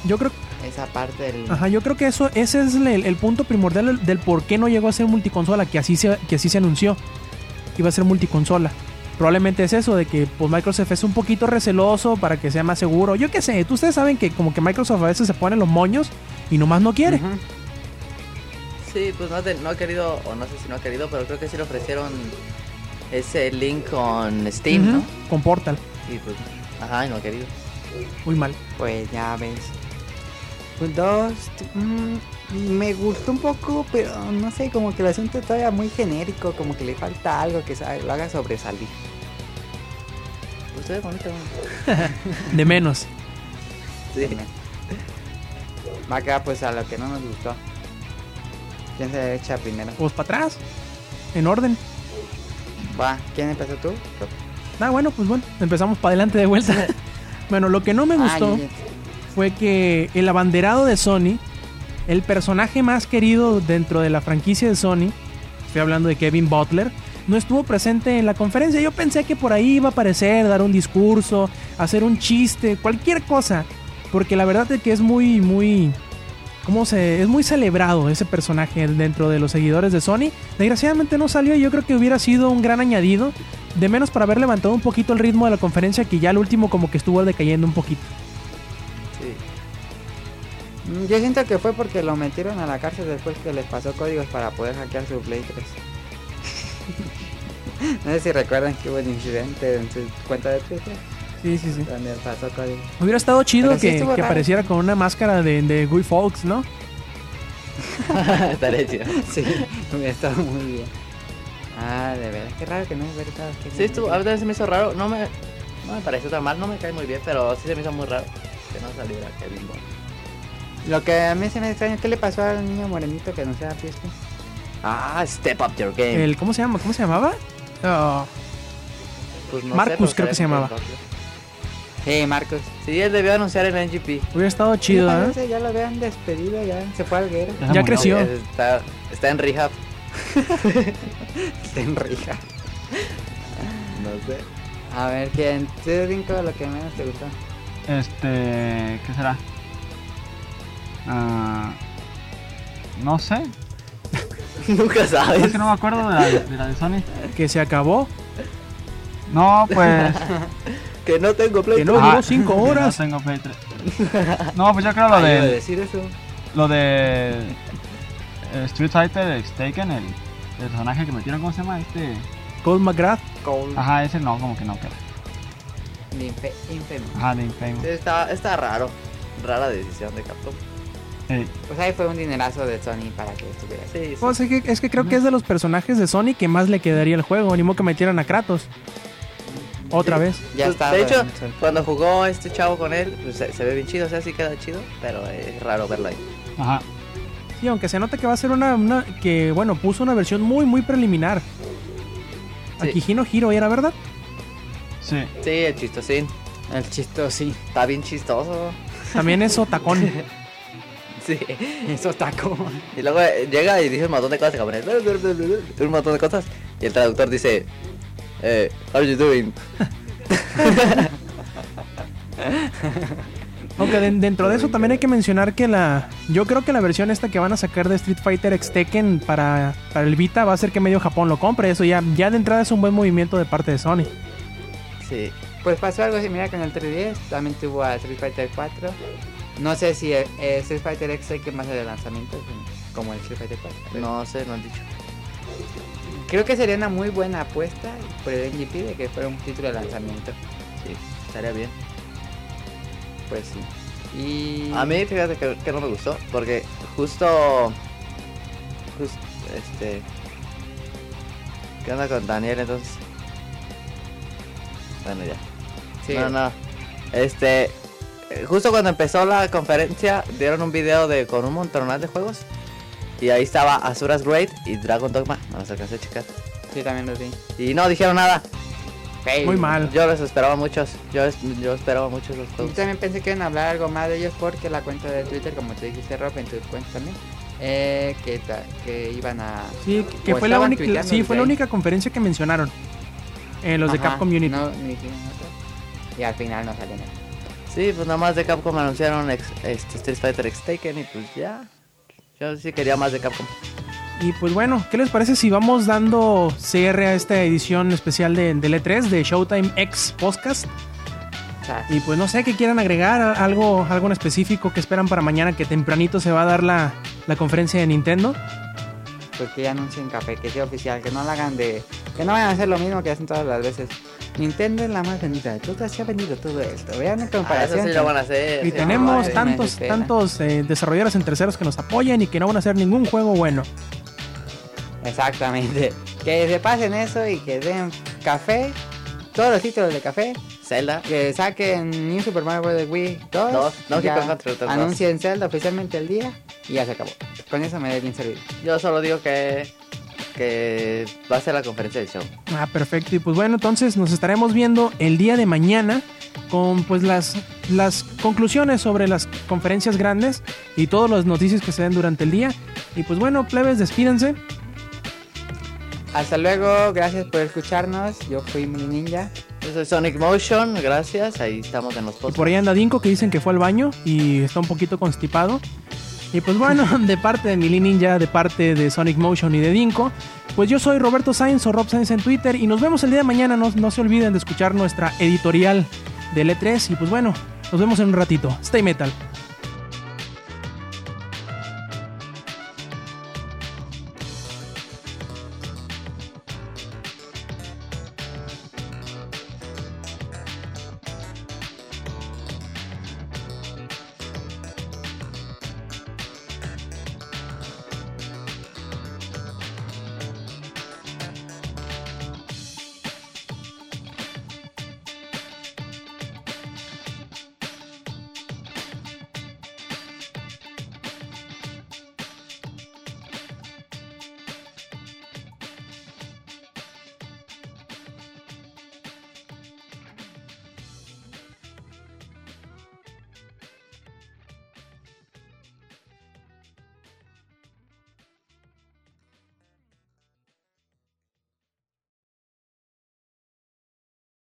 Yo creo, esa parte del... ajá, yo creo que eso, ese es el, el punto primordial del, del por qué no llegó a ser multiconsola, que así se, que así se anunció. Que iba a ser multiconsola. Probablemente es eso, de que pues, Microsoft es un poquito receloso para que sea más seguro. Yo qué sé, ustedes saben que como que Microsoft a veces se pone los moños y nomás no quiere. Sí, pues no, no ha querido, o no sé si no ha querido, pero creo que sí le ofrecieron ese link con Steam, ¿no? Con Portal. Y pues, ajá, no querido. Muy mal. Pues ya ves. Pues dos. mm, me gustó un poco, pero no sé, como que lo siento todavía muy genérico, como que le falta algo que lo haga sobresalir. Se ve bonito. De menos. Sí. Va acá pues a lo que no nos gustó. ¿Quién se echa primero? Pues para atrás. En orden. Va, ¿quién empezó tú? Ah, bueno, pues bueno, empezamos para adelante de vuelta. bueno, lo que no me Ah, gustó fue que el abanderado de Sony, el personaje más querido dentro de la franquicia de Sony, estoy hablando de Kevin Butler, no estuvo presente en la conferencia. Yo pensé que por ahí iba a aparecer, dar un discurso, hacer un chiste, cualquier cosa. Porque la verdad es que es muy, muy... ¿Cómo se...? Es muy celebrado ese personaje dentro de los seguidores de Sony. Desgraciadamente no salió y yo creo que hubiera sido un gran añadido. De menos para haber levantado un poquito el ritmo de la conferencia que ya al último como que estuvo decayendo un poquito. Sí. Mm, Yo siento que fue porque lo metieron a la cárcel después que les pasó códigos para poder hackear su Play 3. no sé si recuerdan que hubo un incidente en su cuenta de Twitter Sí, sí, sí. donde pasó código. Hubiera estado chido Pero sí que, raro. apareciera con una máscara de, de Guy Fawkes, ¿no? Estaría chido. Sí, hubiera estado muy bien. Ah, de verdad, qué raro que no hubiera estado. qué Sí, bien. estuvo, a veces se me hizo raro. No me, no me pareció tan mal, no me cae muy bien, pero sí se me hizo muy raro que no saliera Kevin Bond. Lo que a mí se me extraña, ¿qué le pasó al niño morenito que no sea fiesta? Ah, Step Up Your Game. El, ¿Cómo se llama? ¿Cómo se llamaba? Pues no Marcus, creo que se llamaba. Sí, Marcos. Sí, él debió anunciar en NGP. hubiera estado ¿Qué chido, ¿eh? parece? Ya lo habían despedido, ya se fue al guerra. Ya creció. Está, está en rehab. Está en rija. No sé. A ver, ¿quién? ¿Te brinco lo que menos te gustó? Este, ¿qué será? Ah, no sé. Nunca Es sabes. que no me acuerdo de la de, la de Sony. Que se acabó. No, pues. Que no tengo Play. Que no Ah, duró cinco horas. No tengo Play 3. No, pues yo creo lo Ay, iba a de. decir eso. Lo de. eh, Street Fighter X Taken, el, el personaje que metieron, ¿cómo se llama? Este. Cold McGrath. Cole. Ajá, ese no, como que no queda. de Infe- Infamous. Ajá, de Infamous. Sí, está, está raro. Rara decisión de Capcom. Pues ahí fue un dinerazo de Sony para que estuviera así. Sí, sí. Pues es, que, es que creo que es de los personajes de Sony que más le quedaría el juego. Ni modo que metieran a Kratos. Otra Sí. vez. Ya está. de hecho, cuando jugó este chavo con él, pues, se, se ve bien chido, o sea, sí queda chido, pero es raro verlo ahí. Ajá. Sí, aunque se nota que va a ser una, una- que, bueno, puso una versión muy, muy preliminar. Sí. Aquí Hino Hiro era, ¿verdad? Sí. Sí, el chistosín. El chisto, sí. Está bien chistoso. También es Otacón. Sí. Eso taco. Y luego eh, llega y dice un montón de cosas. Un montón de cosas. Y el traductor dice, eh, how are you doing? Aunque de- dentro de eso también hay que mencionar que la. Yo creo que la versión esta que van a sacar de Street Fighter X Tekken para, para el Vita va a hacer que medio Japón lo compre. Eso ya, ya de entrada es un buen movimiento de parte de Sony. Sí. Pues pasó algo similar con el 3DS. También tuvo a Street Fighter 4. No sé si eh, eh, Street Fighter X hay que más de lanzamiento como el Street Fighter 4. pero No sé, no han dicho. Creo que sería una muy buena apuesta por el NGP de que fuera un título de lanzamiento. Sí, estaría bien. Pues sí. Y. A mí, fíjate que, que no me gustó, porque justo... Justo, este... ¿Qué onda con Daniel entonces? Bueno, ya. Sí. No, no. Este... Justo cuando empezó la conferencia, dieron un video de con un montonal de juegos. Y ahí estaba Azura's Great y Dragon Dogma. No los alcancé a checar. Sí, también lo vi. Y no dijeron nada. Muy mal. Yo los esperaba muchos. Yo, yo esperaba muchos los Yo juegos. también pensé que iban a hablar algo más de ellos porque la cuenta de Twitter, como te dijiste Rob, en tu cuenta también, eh, que, que iban a... Sí, que- fue la única, sí, fue la única conferencia que mencionaron. Eh, los de Capcom Unity. No, ni dijeron otra. Y al final no salió nada. Sí, pues nada más de Capcom anunciaron ex- este Street Fighter X Taken y pues ya. Yo sí quería más de Capcom. Y pues bueno, ¿qué les parece si vamos dando cierre a esta edición especial de, del E3 de Showtime X Podcast? Y pues no sé qué quieran agregar, algo, algo en específico que esperan para mañana, que tempranito se va a dar la, la conferencia de Nintendo. Pues que ya anuncien café, que sea oficial, que no la hagan de... Que no vayan a hacer lo mismo que hacen todas las veces. Nintendo es la más vendida, todo se ha vendido todo esto. Vean en Ah, eso comparación. sí lo van a hacer. Y sí, tenemos tantos, tantos eh, desarrolladores en terceros que nos apoyan y que no van a hacer ningún juego bueno. Exactamente. Que se pasen eso y que den café. Todos los títulos de café. Zelda. Que saquen New Super Mario Bros. Wii 2. Dos, Returns Anuncien Zelda oficialmente el día. Y ya se acabó. Con eso me dé bien servido. Yo solo digo que, que va a ser la conferencia del show. Ah, perfecto. Y pues bueno, entonces nos estaremos viendo el día de mañana con pues las, las conclusiones sobre las conferencias grandes y todas las noticias que se den durante el día. Y pues bueno, plebes, despídense. Hasta luego. Gracias por escucharnos. Yo fui Mini Ninja. Yo soy Sonic Motion, gracias. Ahí estamos en los Y por ahí anda Dinko que dicen que fue al baño y está un poquito constipado. Y pues bueno, de parte de Mili Ninja, de parte de Sonic Motion y de Dinko, pues yo soy Roberto Sainz o Rob Sainz en Twitter y nos vemos el día de mañana. No, no se olviden de escuchar nuestra editorial del E3 y pues bueno, nos vemos en un ratito. Stay Metal.